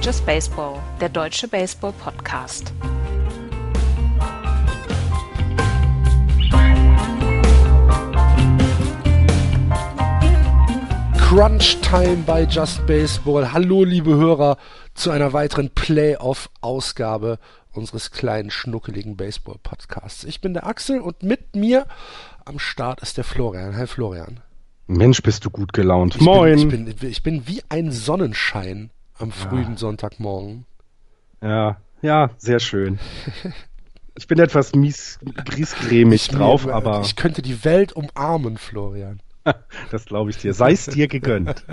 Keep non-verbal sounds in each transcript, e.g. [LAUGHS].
Ist Just Baseball, der deutsche Baseball-Podcast. Crunch Time bei Just Baseball. Hallo, liebe Hörer, zu einer weiteren Playoff-Ausgabe unseres kleinen, schnuckeligen Baseball-Podcasts. Ich bin der Axel und mit mir am Start ist der Florian. Hi, Florian. Mensch, bist du gut gelaunt. Ich Moin. Bin, ich, bin, ich bin wie ein Sonnenschein am frühen ja. Sonntagmorgen. Ja, ja, sehr schön. Ich bin etwas mies, griesgrämig drauf, mir, aber. Ich könnte die Welt umarmen, Florian. [LAUGHS] das glaube ich dir. Sei es dir gegönnt.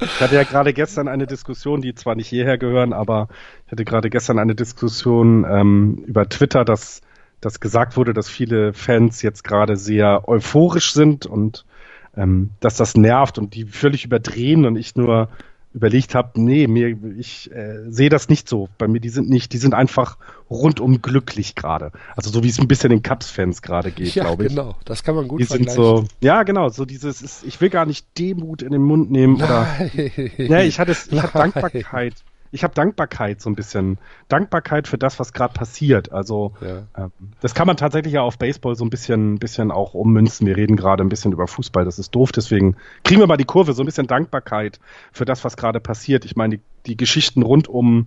Ich hatte ja gerade gestern eine Diskussion, die zwar nicht hierher gehören, aber ich hatte gerade gestern eine Diskussion ähm, über Twitter, dass, dass gesagt wurde, dass viele Fans jetzt gerade sehr euphorisch sind und ähm, dass das nervt und die völlig überdrehen und ich nur überlegt habe, nee, mir, ich äh, sehe das nicht so. Bei mir, die sind nicht, die sind einfach rundum glücklich gerade. Also so wie es ein bisschen den Cubs-Fans gerade geht, ja, glaube ich. genau, das kann man gut die Sind so, ja, genau, so dieses, ist, ich will gar nicht Demut in den Mund nehmen Nein. oder. Ja, ich hatte, ich hatte Dankbarkeit ich habe Dankbarkeit so ein bisschen. Dankbarkeit für das, was gerade passiert. Also ja. ähm, das kann man tatsächlich ja auf Baseball so ein bisschen, bisschen auch ummünzen. Wir reden gerade ein bisschen über Fußball, das ist doof, deswegen kriegen wir mal die Kurve, so ein bisschen Dankbarkeit für das, was gerade passiert. Ich meine, die, die Geschichten rund um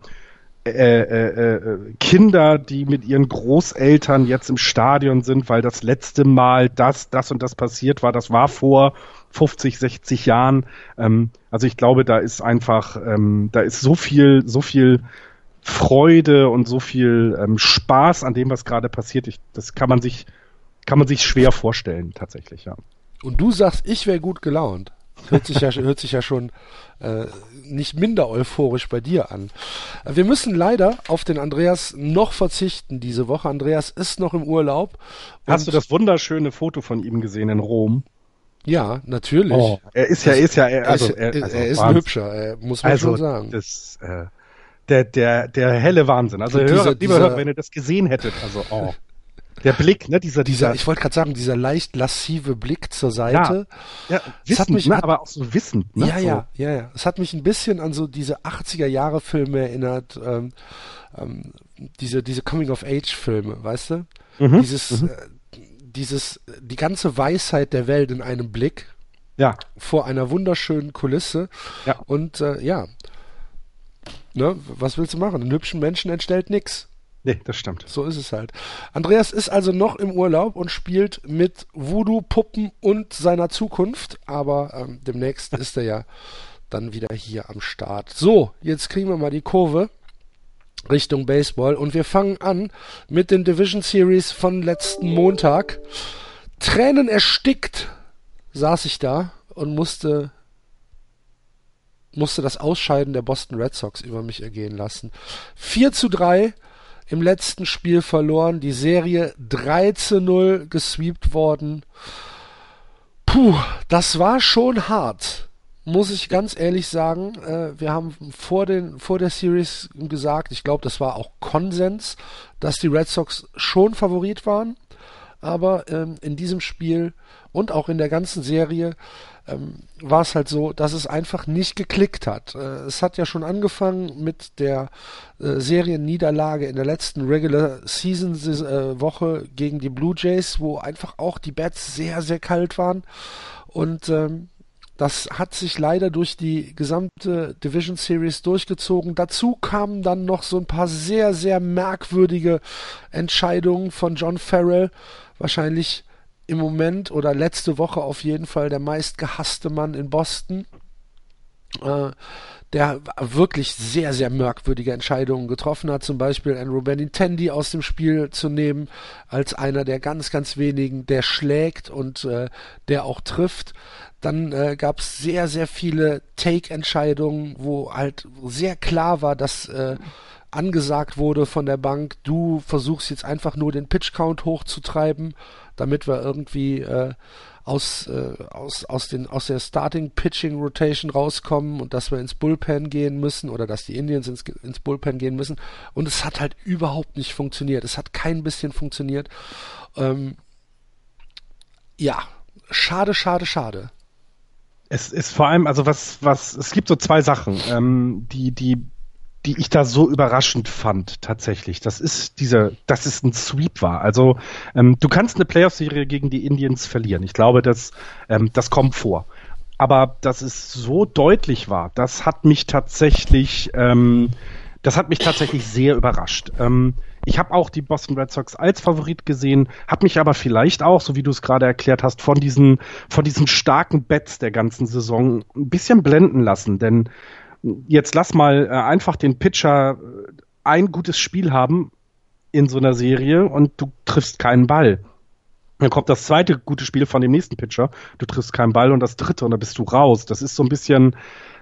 äh, äh, äh, Kinder, die mit ihren Großeltern jetzt im Stadion sind, weil das letzte Mal das, das und das passiert war, das war vor 50, 60 Jahren. Ähm, also ich glaube, da ist einfach, ähm, da ist so viel, so viel Freude und so viel ähm, Spaß an dem, was gerade passiert. Ich, das kann man sich, kann man sich schwer vorstellen, tatsächlich, ja. Und du sagst, ich wäre gut gelaunt. Hört sich ja, [LAUGHS] hört sich ja schon äh, nicht minder euphorisch bei dir an. Wir müssen leider auf den Andreas noch verzichten diese Woche. Andreas ist noch im Urlaub. Hast du das wunderschöne Foto von ihm gesehen in Rom? Ja, natürlich. Oh, er ist ja, er ist ja, er, also, er, also, er ist ein hübscher, muss man also, schon sagen. Das, äh, der, der, der helle Wahnsinn. Also, dieser, Hörer, lieber Hörer, wenn ihr das gesehen hättet, also, oh. Der Blick, ne, dieser, dieser, ich wollte gerade sagen, dieser leicht lassive Blick zur Seite. Ja, ja wissend, hat mich, ne, aber auch so wissend, ne? Ja, so. ja, ja, ja. Es hat mich ein bisschen an so diese 80er Jahre Filme erinnert, ähm, ähm, diese, diese Coming of Age Filme, weißt du? Mhm, dieses, mhm. Äh, dieses, die ganze Weisheit der Welt in einem Blick. Ja. Vor einer wunderschönen Kulisse. Ja. Und, äh, ja. Ne, was willst du machen? Einen hübschen Menschen entstellt nix. Nee, das stimmt. So ist es halt. Andreas ist also noch im Urlaub und spielt mit Voodoo-Puppen und seiner Zukunft, aber ähm, demnächst [LAUGHS] ist er ja dann wieder hier am Start. So, jetzt kriegen wir mal die Kurve Richtung Baseball und wir fangen an mit den Division Series von letzten Montag. Tränen erstickt saß ich da und musste musste das Ausscheiden der Boston Red Sox über mich ergehen lassen. 4 zu 3 im letzten Spiel verloren, die Serie 3 zu 0 gesweept worden. Puh, das war schon hart, muss ich ganz ehrlich sagen. Äh, wir haben vor, den, vor der Series gesagt, ich glaube, das war auch Konsens, dass die Red Sox schon Favorit waren. Aber ähm, in diesem Spiel und auch in der ganzen Serie ähm, war es halt so, dass es einfach nicht geklickt hat. Äh, es hat ja schon angefangen mit der äh, Serienniederlage in der letzten Regular Season äh, Woche gegen die Blue Jays, wo einfach auch die Bats sehr, sehr kalt waren. Und ähm, das hat sich leider durch die gesamte Division Series durchgezogen. Dazu kamen dann noch so ein paar sehr, sehr merkwürdige Entscheidungen von John Farrell. Wahrscheinlich im Moment oder letzte Woche auf jeden Fall der meistgehasste Mann in Boston, äh, der wirklich sehr, sehr merkwürdige Entscheidungen getroffen hat, zum Beispiel Andrew Benintendi aus dem Spiel zu nehmen, als einer der ganz, ganz wenigen, der schlägt und äh, der auch trifft. Dann äh, gab es sehr, sehr viele Take-Entscheidungen, wo halt sehr klar war, dass äh, angesagt wurde von der Bank, du versuchst jetzt einfach nur den Pitch-Count hochzutreiben damit wir irgendwie äh, aus, äh, aus, aus, den, aus der Starting Pitching Rotation rauskommen und dass wir ins Bullpen gehen müssen oder dass die Indians ins, ins Bullpen gehen müssen. Und es hat halt überhaupt nicht funktioniert. Es hat kein bisschen funktioniert. Ähm, ja, schade, schade, schade. Es ist vor allem, also was, was, es gibt so zwei Sachen, ähm, die, die die ich da so überraschend fand, tatsächlich. Das ist dieser, dass es ein Sweep war. Also ähm, du kannst eine Playoff-Serie gegen die Indians verlieren. Ich glaube, das, ähm, das kommt vor. Aber dass es so deutlich war, das hat mich tatsächlich, ähm, das hat mich tatsächlich sehr überrascht. Ähm, ich habe auch die Boston Red Sox als Favorit gesehen, habe mich aber vielleicht auch, so wie du es gerade erklärt hast, von diesen, von diesen starken Bets der ganzen Saison ein bisschen blenden lassen. Denn jetzt lass mal äh, einfach den Pitcher äh, ein gutes Spiel haben in so einer Serie und du triffst keinen Ball. Dann kommt das zweite gute Spiel von dem nächsten Pitcher, du triffst keinen Ball und das dritte und dann bist du raus. Das ist so ein bisschen,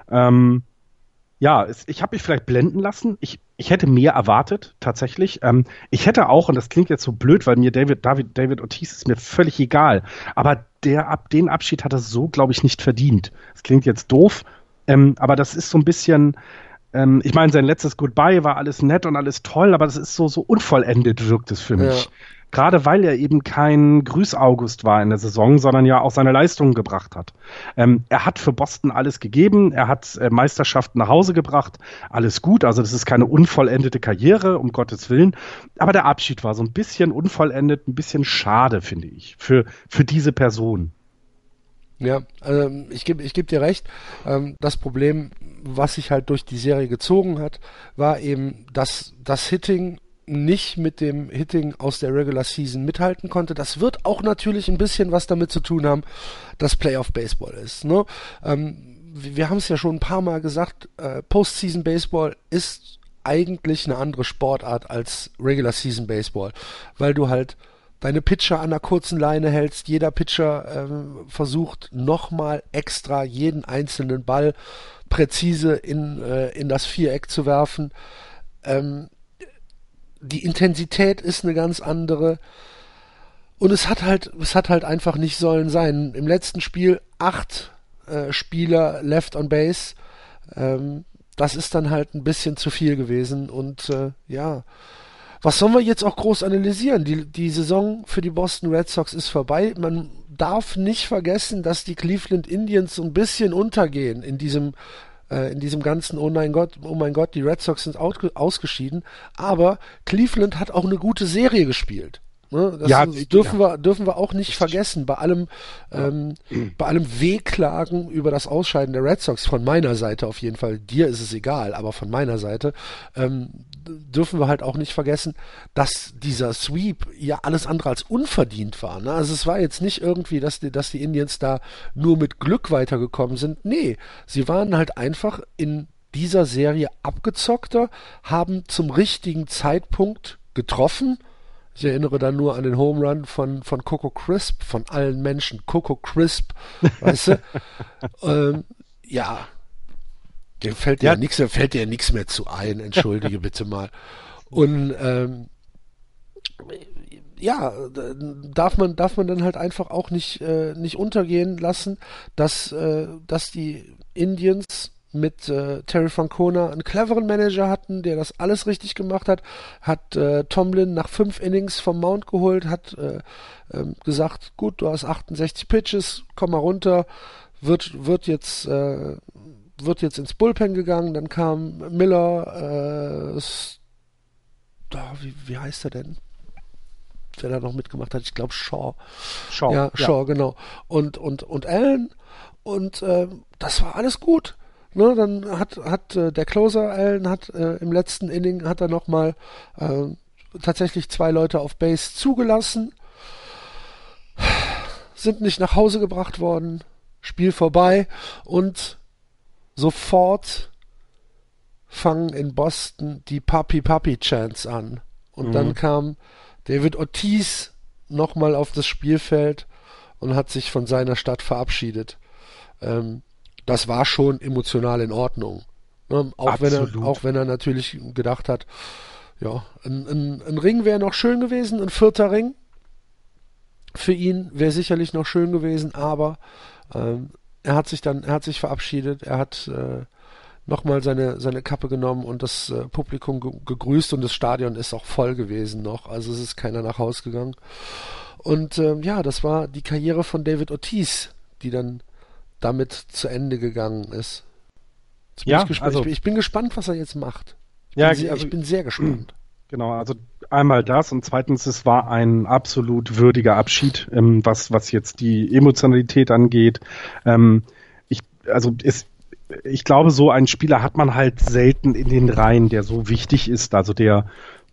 ähm, ja, es, ich habe mich vielleicht blenden lassen. Ich, ich hätte mehr erwartet, tatsächlich. Ähm, ich hätte auch, und das klingt jetzt so blöd, weil mir David, David, David Ortiz ist mir völlig egal, aber der, den Abschied hat er so, glaube ich, nicht verdient. Es klingt jetzt doof, ähm, aber das ist so ein bisschen, ähm, ich meine, sein letztes Goodbye war alles nett und alles toll, aber das ist so, so unvollendet wirkt es für mich. Ja. Gerade weil er eben kein Grüß-August war in der Saison, sondern ja auch seine Leistungen gebracht hat. Ähm, er hat für Boston alles gegeben, er hat äh, Meisterschaften nach Hause gebracht, alles gut. Also das ist keine unvollendete Karriere, um Gottes Willen. Aber der Abschied war so ein bisschen unvollendet, ein bisschen schade, finde ich, für, für diese Person. Ja, also ich gebe ich geb dir recht. Ähm, das Problem, was sich halt durch die Serie gezogen hat, war eben, dass das Hitting nicht mit dem Hitting aus der Regular Season mithalten konnte. Das wird auch natürlich ein bisschen was damit zu tun haben, dass Playoff Baseball ist. Ne? Ähm, wir haben es ja schon ein paar Mal gesagt, äh, Postseason Baseball ist eigentlich eine andere Sportart als Regular Season Baseball, weil du halt deine Pitcher an einer kurzen Leine hältst. Jeder Pitcher äh, versucht nochmal extra jeden einzelnen Ball präzise in, äh, in das Viereck zu werfen. Ähm, die Intensität ist eine ganz andere. Und es hat halt, es hat halt einfach nicht sollen sein. Im letzten Spiel acht äh, Spieler left on base. Ähm, das ist dann halt ein bisschen zu viel gewesen. Und äh, ja, was sollen wir jetzt auch groß analysieren? Die, die Saison für die Boston Red Sox ist vorbei. Man darf nicht vergessen, dass die Cleveland Indians so ein bisschen untergehen in diesem äh, in diesem ganzen Oh mein Gott, oh mein Gott, die Red Sox sind ausgeschieden. Aber Cleveland hat auch eine gute Serie gespielt. Ne? Das ja, dürfen ja. wir dürfen wir auch nicht vergessen. Bei allem ähm, bei allem Wehklagen über das Ausscheiden der Red Sox von meiner Seite auf jeden Fall. Dir ist es egal, aber von meiner Seite ähm, dürfen wir halt auch nicht vergessen, dass dieser Sweep ja alles andere als unverdient war. Ne? Also es war jetzt nicht irgendwie, dass die dass die Indians da nur mit Glück weitergekommen sind. Nee, sie waren halt einfach in dieser Serie abgezockter, haben zum richtigen Zeitpunkt getroffen ich erinnere da nur an den Home Run von, von Coco Crisp, von allen Menschen. Coco Crisp, weißt du? [LAUGHS] ähm, ja, dem fällt ja, ja nichts, fällt dir nichts mehr zu ein, entschuldige [LAUGHS] bitte mal. Und ähm, ja, darf man, darf man dann halt einfach auch nicht, äh, nicht untergehen lassen, dass, äh, dass die Indians mit äh, Terry Francona einen cleveren Manager hatten, der das alles richtig gemacht hat, hat äh, Tomlin nach fünf Innings vom Mount geholt, hat äh, äh, gesagt, gut, du hast 68 Pitches, komm mal runter, wird, wird jetzt, äh, wird jetzt ins Bullpen gegangen, dann kam Miller, äh, wie, wie heißt er denn? Wer da noch mitgemacht hat, ich glaube Shaw. Shaw. Ja, Shaw, ja. genau. Und, und, und Allen. Und äh, das war alles gut. Ne, dann hat, hat äh, der Closer Allen hat äh, im letzten Inning hat er nochmal äh, tatsächlich zwei Leute auf Base zugelassen, sind nicht nach Hause gebracht worden, Spiel vorbei und sofort fangen in Boston die Papi Papi Chants an. Und mhm. dann kam David Ortiz nochmal auf das Spielfeld und hat sich von seiner Stadt verabschiedet. Ähm, das war schon emotional in Ordnung. Ne? Auch, wenn er, auch wenn er natürlich gedacht hat, ja, ein, ein, ein Ring wäre noch schön gewesen, ein vierter Ring für ihn wäre sicherlich noch schön gewesen, aber ähm, er hat sich dann, er hat sich verabschiedet, er hat äh, nochmal seine, seine Kappe genommen und das äh, Publikum ge gegrüßt und das Stadion ist auch voll gewesen noch, also es ist keiner nach Haus gegangen. Und ähm, ja, das war die Karriere von David Ortiz, die dann damit zu Ende gegangen ist. ja, ich, also, ich, bin gespannt, was er jetzt macht. Ich ja, bin, also, ich bin sehr gespannt. Genau, also einmal das und zweitens, es war ein absolut würdiger Abschied, ähm, was, was jetzt die Emotionalität angeht. Ähm, ich, also es, ich glaube, so einen Spieler hat man halt selten in den Reihen, der so wichtig ist, also der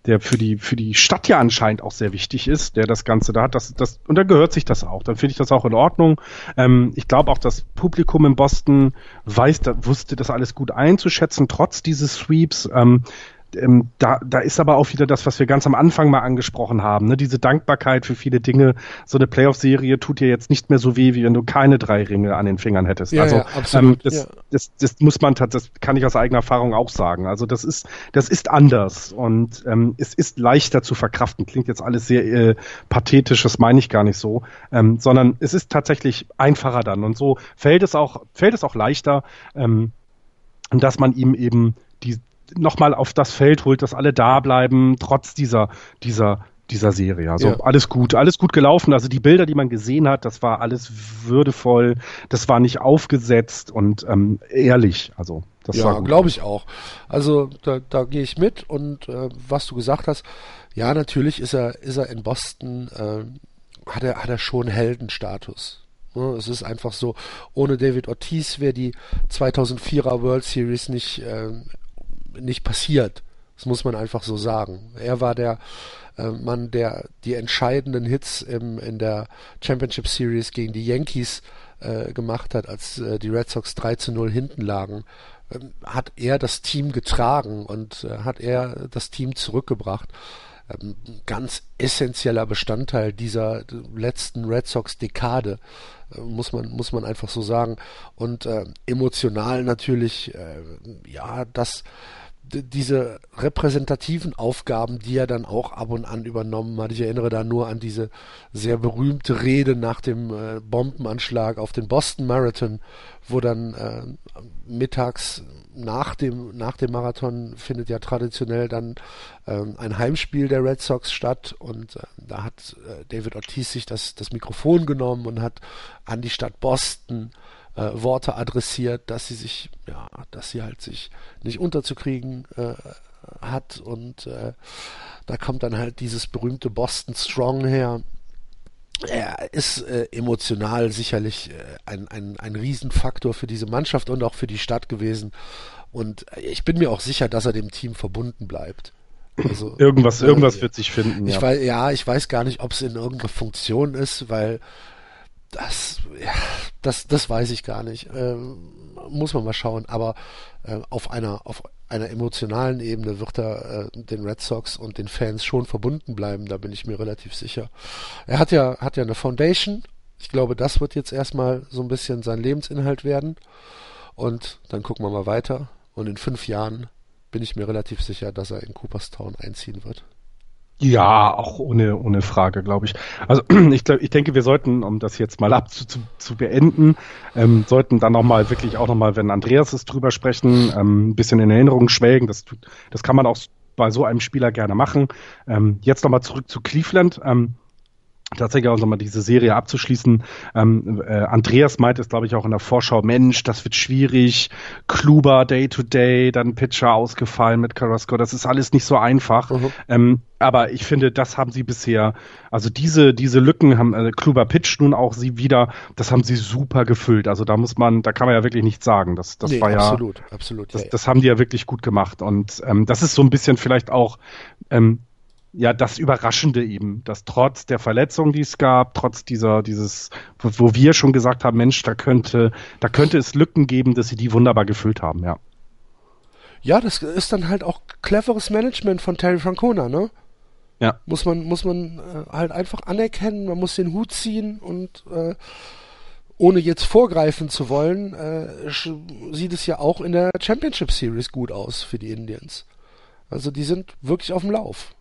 der für die für die Stadt ja anscheinend auch sehr wichtig ist, der das Ganze da hat, das, das und da gehört sich das auch. Dann finde ich das auch in Ordnung. Ähm, ich glaube auch, das Publikum in Boston weiß, da, wusste das alles gut einzuschätzen, trotz dieses Sweeps. Ähm, ähm, da, da ist aber auch wieder das, was wir ganz am Anfang mal angesprochen haben, ne? diese Dankbarkeit für viele Dinge. So eine Playoff-Serie tut dir jetzt nicht mehr so weh, wie wenn du keine drei Ringe an den Fingern hättest. Ja, also ja, ähm, das, ja. das, das muss man, das kann ich aus eigener Erfahrung auch sagen. Also das ist, das ist anders und ähm, es ist leichter zu verkraften. Klingt jetzt alles sehr äh, pathetisch, das meine ich gar nicht so, ähm, sondern es ist tatsächlich einfacher dann und so fällt es auch, fällt es auch leichter, ähm, dass man ihm eben die, nochmal auf das Feld holt, dass alle da bleiben, trotz dieser, dieser, dieser Serie. Also ja. alles gut, alles gut gelaufen. Also die Bilder, die man gesehen hat, das war alles würdevoll, das war nicht aufgesetzt und ähm, ehrlich. Also das ja, glaube ich auch. Also da, da gehe ich mit und äh, was du gesagt hast, ja, natürlich ist er, ist er in Boston, äh, hat er, hat er schon Heldenstatus. Ne, es ist einfach so, ohne David Ortiz wäre die 2004er World Series nicht äh, nicht passiert. Das muss man einfach so sagen. Er war der äh, Mann, der die entscheidenden Hits im, in der Championship Series gegen die Yankees äh, gemacht hat, als äh, die Red Sox 3 zu 0 hinten lagen. Ähm, hat er das Team getragen und äh, hat er das Team zurückgebracht. Ähm, ganz essentieller Bestandteil dieser letzten Red Sox Dekade äh, muss man muss man einfach so sagen und äh, emotional natürlich äh, ja das diese repräsentativen Aufgaben, die er dann auch ab und an übernommen hat. Ich erinnere da nur an diese sehr berühmte Rede nach dem äh, Bombenanschlag auf den Boston Marathon, wo dann äh, mittags nach dem, nach dem Marathon findet ja traditionell dann äh, ein Heimspiel der Red Sox statt und äh, da hat äh, David Ortiz sich das, das Mikrofon genommen und hat an die Stadt Boston äh, Worte adressiert, dass sie sich, ja, dass sie halt sich nicht unterzukriegen äh, hat und äh, da kommt dann halt dieses berühmte Boston Strong her. Er ist äh, emotional sicherlich äh, ein, ein, ein Riesenfaktor für diese Mannschaft und auch für die Stadt gewesen. Und ich bin mir auch sicher, dass er dem Team verbunden bleibt. Also, irgendwas, irgendwas wird sich finden. Ich ja. Weiß, ja, ich weiß gar nicht, ob es in irgendeiner Funktion ist, weil das, ja, das, das weiß ich gar nicht. Ähm, muss man mal schauen. Aber äh, auf einer, auf einer emotionalen Ebene wird er äh, den Red Sox und den Fans schon verbunden bleiben. Da bin ich mir relativ sicher. Er hat ja, hat ja eine Foundation. Ich glaube, das wird jetzt erstmal so ein bisschen sein Lebensinhalt werden. Und dann gucken wir mal weiter. Und in fünf Jahren bin ich mir relativ sicher, dass er in Cooperstown einziehen wird. Ja, auch ohne, ohne Frage, glaube ich. Also [CLEARS THROAT] ich, glaub, ich denke, wir sollten, um das jetzt mal ab zu, zu, zu beenden, ähm, sollten dann nochmal wirklich auch nochmal, wenn Andreas es drüber sprechen, ähm, ein bisschen in Erinnerung schwelgen. Das, das kann man auch bei so einem Spieler gerne machen. Ähm, jetzt nochmal zurück zu Cleveland. Ähm, tatsächlich auch nochmal diese Serie abzuschließen. Ähm, äh, Andreas meint es, glaube ich, auch in der Vorschau, Mensch, das wird schwierig. Kluber Day to Day, dann Pitcher ausgefallen mit Carrasco. Das ist alles nicht so einfach. Mhm. Ähm, aber ich finde, das haben sie bisher, also diese, diese Lücken haben äh, Kluber Pitch nun auch sie wieder, das haben sie super gefüllt. Also da muss man, da kann man ja wirklich nichts sagen. Das, das nee, war absolut, ja, absolut. Das, das haben die ja wirklich gut gemacht. Und ähm, das ist so ein bisschen vielleicht auch ähm, ja das Überraschende eben, dass trotz der Verletzung, die es gab, trotz dieser, dieses, wo wir schon gesagt haben, Mensch, da könnte, da könnte es Lücken geben, dass sie die wunderbar gefüllt haben, ja. Ja, das ist dann halt auch cleveres Management von Terry Francona, ne? Ja. Muss man, muss man äh, halt einfach anerkennen, man muss den Hut ziehen und äh, ohne jetzt vorgreifen zu wollen, äh, sieht es ja auch in der Championship Series gut aus für die Indians. Also die sind wirklich auf dem Lauf.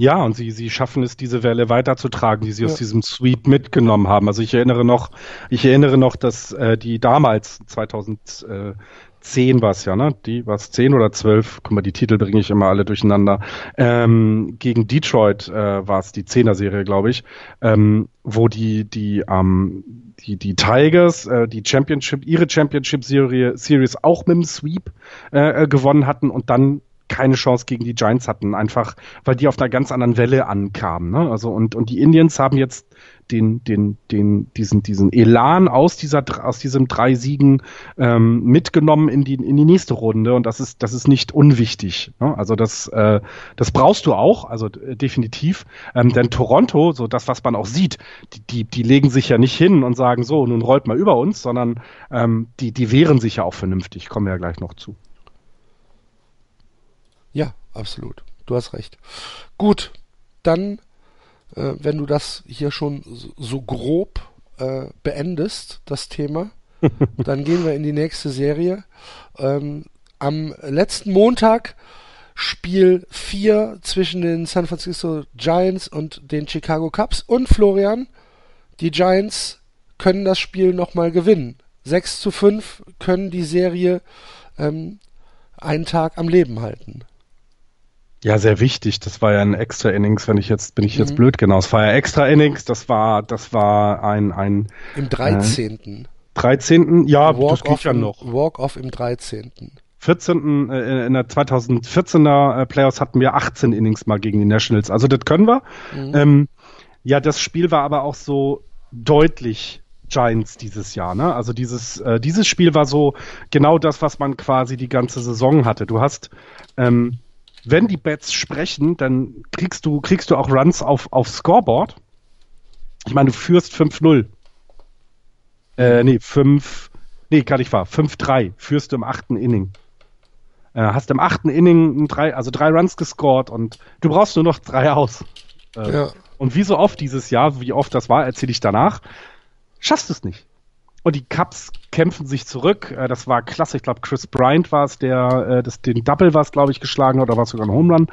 Ja, und sie, sie schaffen es, diese Welle weiterzutragen, die sie ja. aus diesem Sweep mitgenommen haben. Also ich erinnere noch, ich erinnere noch, dass äh, die damals 2010 war es ja, ne? Die war es 10 oder 12, guck mal, die Titel bringe ich immer alle durcheinander. Ähm, gegen Detroit äh, war es die 10er Serie, glaube ich, ähm, wo die die ähm, die die Tigers äh, die Championship ihre Championship Serie Series auch mit dem Sweep äh, äh gewonnen hatten und dann keine Chance gegen die Giants hatten, einfach weil die auf einer ganz anderen Welle ankamen. Ne? Also und, und die Indians haben jetzt den, den, den, diesen, diesen Elan aus dieser, aus diesem drei Siegen ähm, mitgenommen in die, in die nächste Runde und das ist, das ist nicht unwichtig. Ne? Also das, äh, das brauchst du auch, also äh, definitiv. Ähm, denn Toronto, so das, was man auch sieht, die, die, die legen sich ja nicht hin und sagen so, nun rollt mal über uns, sondern ähm, die, die wehren sich ja auch vernünftig. Kommen wir ja gleich noch zu. Absolut. Du hast recht. Gut, dann äh, wenn du das hier schon so grob äh, beendest, das Thema, [LAUGHS] dann gehen wir in die nächste Serie. Ähm, am letzten Montag Spiel 4 zwischen den San Francisco Giants und den Chicago Cubs und Florian, die Giants können das Spiel nochmal gewinnen. 6 zu 5 können die Serie ähm, einen Tag am Leben halten. Ja, sehr wichtig. Das war ja ein extra Innings, wenn ich jetzt, bin ich jetzt mhm. blöd, genau. Es war ja extra Innings, das war, das war ein, ein. Im 13. Äh, 13. Ja, Walk das geht ja noch. Walk-off im 13. 14. Äh, in der 2014er äh, Playoffs hatten wir 18 Innings mal gegen die Nationals. Also das können wir. Mhm. Ähm, ja, das Spiel war aber auch so deutlich Giants dieses Jahr. Ne? Also dieses, äh, dieses Spiel war so genau das, was man quasi die ganze Saison hatte. Du hast ähm, wenn die Bets sprechen, dann kriegst du, kriegst du auch Runs auf, auf Scoreboard. Ich meine, du führst 5-0. Äh, nee, 5, nee, gar nicht wahr. 5-3 führst du im achten Inning. Äh, hast im achten Inning drei, also drei Runs gescored und du brauchst nur noch drei aus. Äh, ja. Und wie so oft dieses Jahr, wie oft das war, erzähle ich danach, schaffst du es nicht. Und die Cubs kämpfen sich zurück. Äh, das war klasse. Ich glaube, Chris Bryant war es, der äh, das, den Double war es, glaube ich, geschlagen hat, oder war es sogar ein Home Run.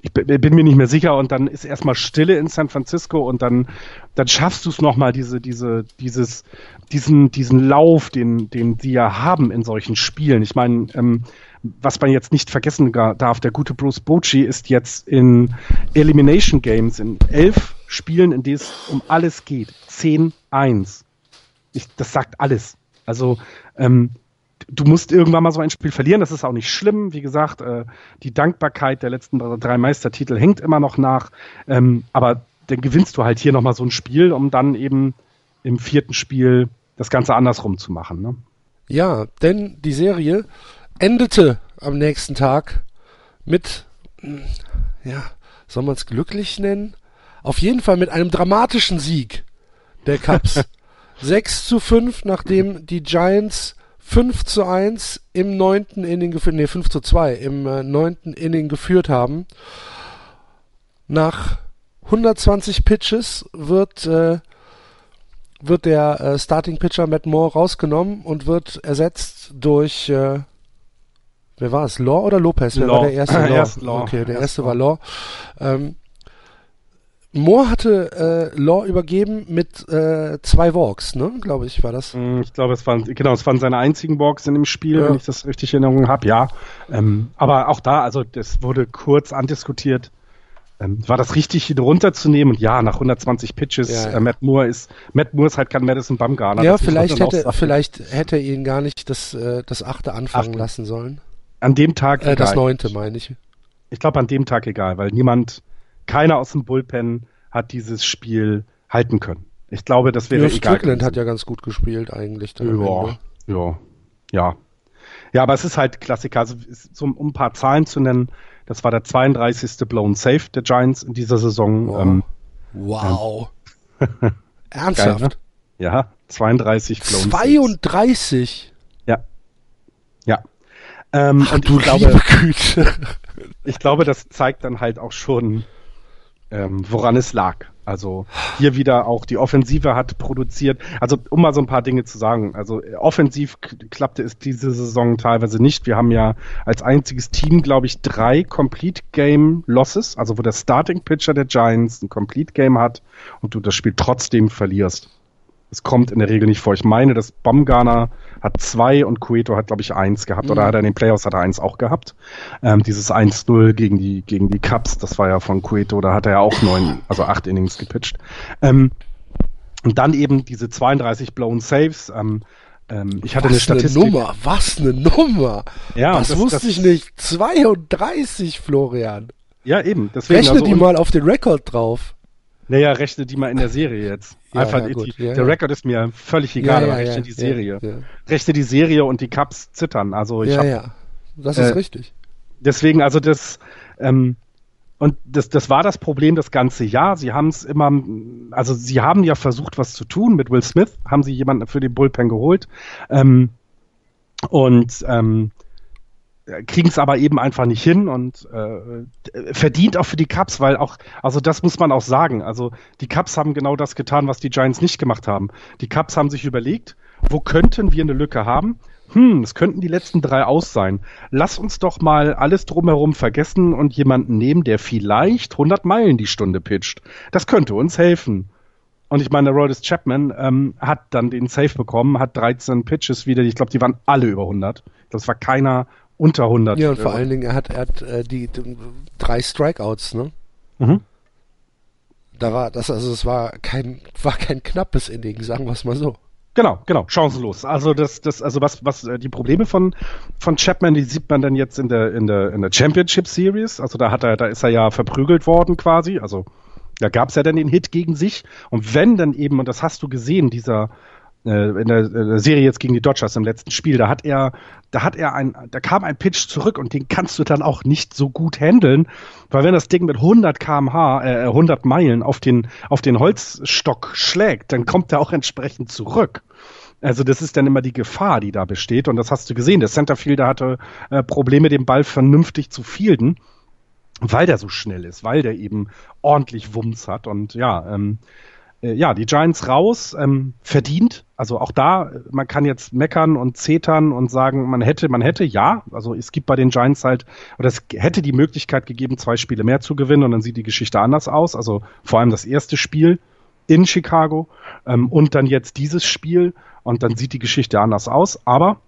Ich bin mir nicht mehr sicher. Und dann ist erstmal Stille in San Francisco und dann, dann schaffst du es nochmal, diese, diese, dieses, diesen, diesen Lauf, den, den sie ja haben in solchen Spielen. Ich meine, ähm, was man jetzt nicht vergessen darf, der gute Bruce Bochy ist jetzt in Elimination Games in elf Spielen, in denen es um alles geht. 10-1 ich, das sagt alles. Also ähm, du musst irgendwann mal so ein Spiel verlieren, das ist auch nicht schlimm. Wie gesagt, äh, die Dankbarkeit der letzten drei Meistertitel hängt immer noch nach. Ähm, aber dann gewinnst du halt hier nochmal so ein Spiel, um dann eben im vierten Spiel das Ganze andersrum zu machen. Ne? Ja, denn die Serie endete am nächsten Tag mit, ja, soll man es glücklich nennen? Auf jeden Fall mit einem dramatischen Sieg der Cubs. [LAUGHS] 6 zu 5, nachdem die Giants 5 zu 1 im neunten Inning geführt, nee, 5 zu 2 im äh, neunten Inning geführt haben. Nach 120 Pitches wird, äh, wird der äh, Starting Pitcher Matt Moore rausgenommen und wird ersetzt durch, äh, wer war es, Law oder Lopez? Wer Law. war der erste? [CLEARS THROAT] Law. Erst Law. Okay, der Erst erste Law. war Law. Ähm, Moore hatte äh, Law übergeben mit äh, zwei Walks, ne? Glaube ich, war das. Mm, ich glaube, es waren genau, es waren seine einzigen Walks in dem Spiel, ja. wenn ich das richtig in Erinnerung habe. Ja, ähm, aber auch da, also das wurde kurz andiskutiert. Ähm, war das richtig, ihn runterzunehmen? Und ja, nach 120 Pitches, ja, ja. Äh, Matt Moore ist Matt Moore ist halt kein Madison Bumgarner. Ja, vielleicht hätte vielleicht hätte er ihn gar nicht das äh, das achte anfangen Achte. lassen sollen. An dem Tag. Äh, das neunte meine ich. Ich glaube an dem Tag egal, weil niemand keiner aus dem Bullpen hat dieses Spiel halten können. Ich glaube, das wäre ja, egal. Strickland hat ja ganz gut gespielt eigentlich. Ja, ja, ja. Ja, aber es ist halt Klassiker. Also, so, um ein paar Zahlen zu nennen, das war der 32. Blown Safe der Giants in dieser Saison. Wow. Ähm, wow. Ähm, [LAUGHS] Ernsthaft? Geil, ne? Ja, 32 Blown 32? Saves. Ja. Ja. Ähm, Ach, und du ich glaube, Güte. [LAUGHS] ich glaube, das zeigt dann halt auch schon, ähm, woran es lag. Also hier wieder auch die Offensive hat produziert. Also um mal so ein paar Dinge zu sagen. Also offensiv klappte es diese Saison teilweise nicht. Wir haben ja als einziges Team, glaube ich, drei Complete Game Losses, also wo der Starting Pitcher der Giants ein Complete Game hat und du das Spiel trotzdem verlierst. Es kommt in der Regel nicht vor. Ich meine, dass Baumgarner hat zwei und Cueto hat, glaube ich, eins gehabt. Mhm. Oder hat er in den Playoffs hat er eins auch gehabt. Ähm, dieses 1-0 gegen die, gegen die Cubs, das war ja von Cueto, da hat er ja auch neun, also acht Innings gepitcht. Ähm, und dann eben diese 32 blown Saves. Ähm, Ähm, ich hatte was eine Statistik. Eine Nummer, was eine Nummer. Ja, das, das wusste das, ich nicht. 32, Florian. Ja, eben. Deswegen, Rechne also, die mal auf den Rekord drauf. Naja, rechne die mal in der Serie jetzt. [LAUGHS] Ja, Einfach, ja, die, ja, der Rekord ist mir völlig egal, aber rechne die Serie. Rechne die Serie und die Cups zittern. Also ich ja, hab, ja, das ist äh, richtig. Deswegen, also das, ähm, und das, das war das Problem das ganze Jahr. Sie haben es immer, also sie haben ja versucht, was zu tun mit Will Smith, haben sie jemanden für den Bullpen geholt. Ähm, und ähm, kriegen es aber eben einfach nicht hin und äh, verdient auch für die Cubs, weil auch, also das muss man auch sagen. Also die Cubs haben genau das getan, was die Giants nicht gemacht haben. Die Cubs haben sich überlegt, wo könnten wir eine Lücke haben? Hm, es könnten die letzten drei aus sein. Lass uns doch mal alles drumherum vergessen und jemanden nehmen, der vielleicht 100 Meilen die Stunde pitcht. Das könnte uns helfen. Und ich meine, Roldis Chapman ähm, hat dann den Safe bekommen, hat 13 Pitches wieder. Ich glaube, die waren alle über 100. Das war keiner unter 100. Ja, und vor allen Dingen, er hat, er hat äh, die, die, drei Strikeouts, ne? Mhm. Da war das, also es war kein, war kein knappes Inning, sagen wir es mal so. Genau, genau, chancenlos. Also das, das, also was, was äh, die Probleme von von Chapman, die sieht man dann jetzt in der in der in der Championship Series. Also da hat er, da ist er ja verprügelt worden quasi. Also da gab es ja dann den Hit gegen sich. Und wenn dann eben, und das hast du gesehen, dieser in der, in der Serie jetzt gegen die Dodgers im letzten Spiel, da hat er, da hat er ein, da kam ein Pitch zurück und den kannst du dann auch nicht so gut handeln, weil wenn das Ding mit 100 kmh, äh, 100 Meilen auf den, auf den Holzstock schlägt, dann kommt er auch entsprechend zurück. Also das ist dann immer die Gefahr, die da besteht und das hast du gesehen. Der Centerfielder hatte äh, Probleme, den Ball vernünftig zu fielden, weil der so schnell ist, weil der eben ordentlich Wumms hat und ja, ähm, äh, ja, die Giants raus, ähm, verdient. Also auch da, man kann jetzt meckern und zetern und sagen, man hätte, man hätte, ja. Also es gibt bei den Giants halt, oder es hätte die Möglichkeit gegeben, zwei Spiele mehr zu gewinnen und dann sieht die Geschichte anders aus. Also vor allem das erste Spiel in Chicago ähm, und dann jetzt dieses Spiel und dann sieht die Geschichte anders aus. Aber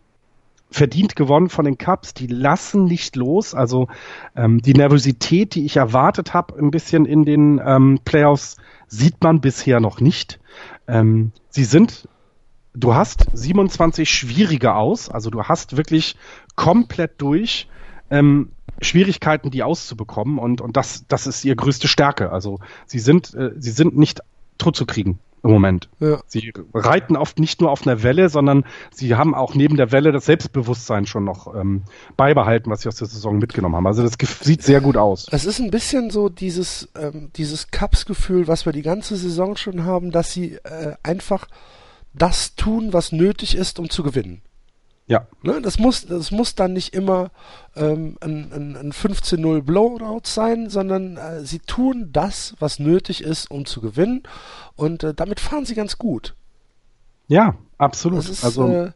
verdient gewonnen von den Cubs. Die lassen nicht los. Also ähm, die Nervosität, die ich erwartet habe, ein bisschen in den ähm, Playoffs, sieht man bisher noch nicht. Ähm, sie sind, du hast 27 schwierige aus, also du hast wirklich komplett durch ähm, Schwierigkeiten, die auszubekommen und, und das, das ist ihre größte Stärke. Also sie sind, äh, sie sind nicht tot zu kriegen im Moment. Ja. Sie reiten oft nicht nur auf einer Welle, sondern sie haben auch neben der Welle das Selbstbewusstsein schon noch ähm, beibehalten, was sie aus der Saison mitgenommen haben. Also das sieht sehr gut aus. Es ist ein bisschen so dieses, ähm, dieses Cups-Gefühl, was wir die ganze Saison schon haben, dass sie äh, einfach das tun, was nötig ist, um zu gewinnen. Ja. Ne, das, muss, das muss dann nicht immer ähm, ein, ein, ein 15-0 Blowout sein, sondern äh, sie tun das, was nötig ist, um zu gewinnen. Und äh, damit fahren sie ganz gut. Ja, absolut. Ist, also, äh,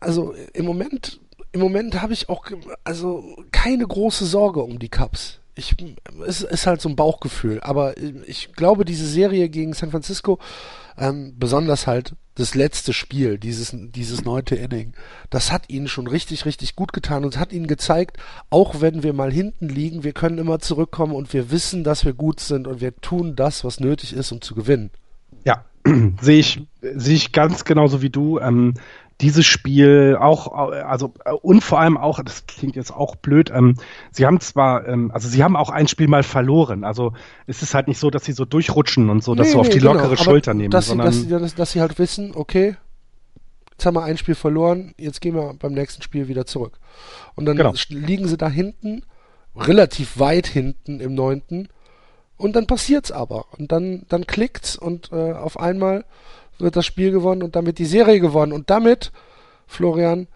also im Moment, im Moment habe ich auch also keine große Sorge um die Cups. Ich, es ist halt so ein Bauchgefühl, aber ich glaube, diese Serie gegen San Francisco, ähm, besonders halt das letzte Spiel, dieses, dieses neunte Inning, das hat ihnen schon richtig, richtig gut getan und hat ihnen gezeigt, auch wenn wir mal hinten liegen, wir können immer zurückkommen und wir wissen, dass wir gut sind und wir tun das, was nötig ist, um zu gewinnen. Ja, [CLEARS THROAT] sehe ich, sehe ich ganz genauso wie du. Ähm, dieses Spiel auch, also und vor allem auch, das klingt jetzt auch blöd, ähm, sie haben zwar, ähm, also sie haben auch ein Spiel mal verloren. Also es ist halt nicht so, dass sie so durchrutschen und so, dass nee, sie auf die genau, lockere Schulter nehmen. Dass, sondern, sie, dass, dass sie halt wissen, okay, jetzt haben wir ein Spiel verloren, jetzt gehen wir beim nächsten Spiel wieder zurück. Und dann genau. liegen sie da hinten, relativ weit hinten im neunten, und dann passiert's aber. Und dann, dann klickt's und äh, auf einmal wird das Spiel gewonnen und damit die Serie gewonnen. Und damit, Florian,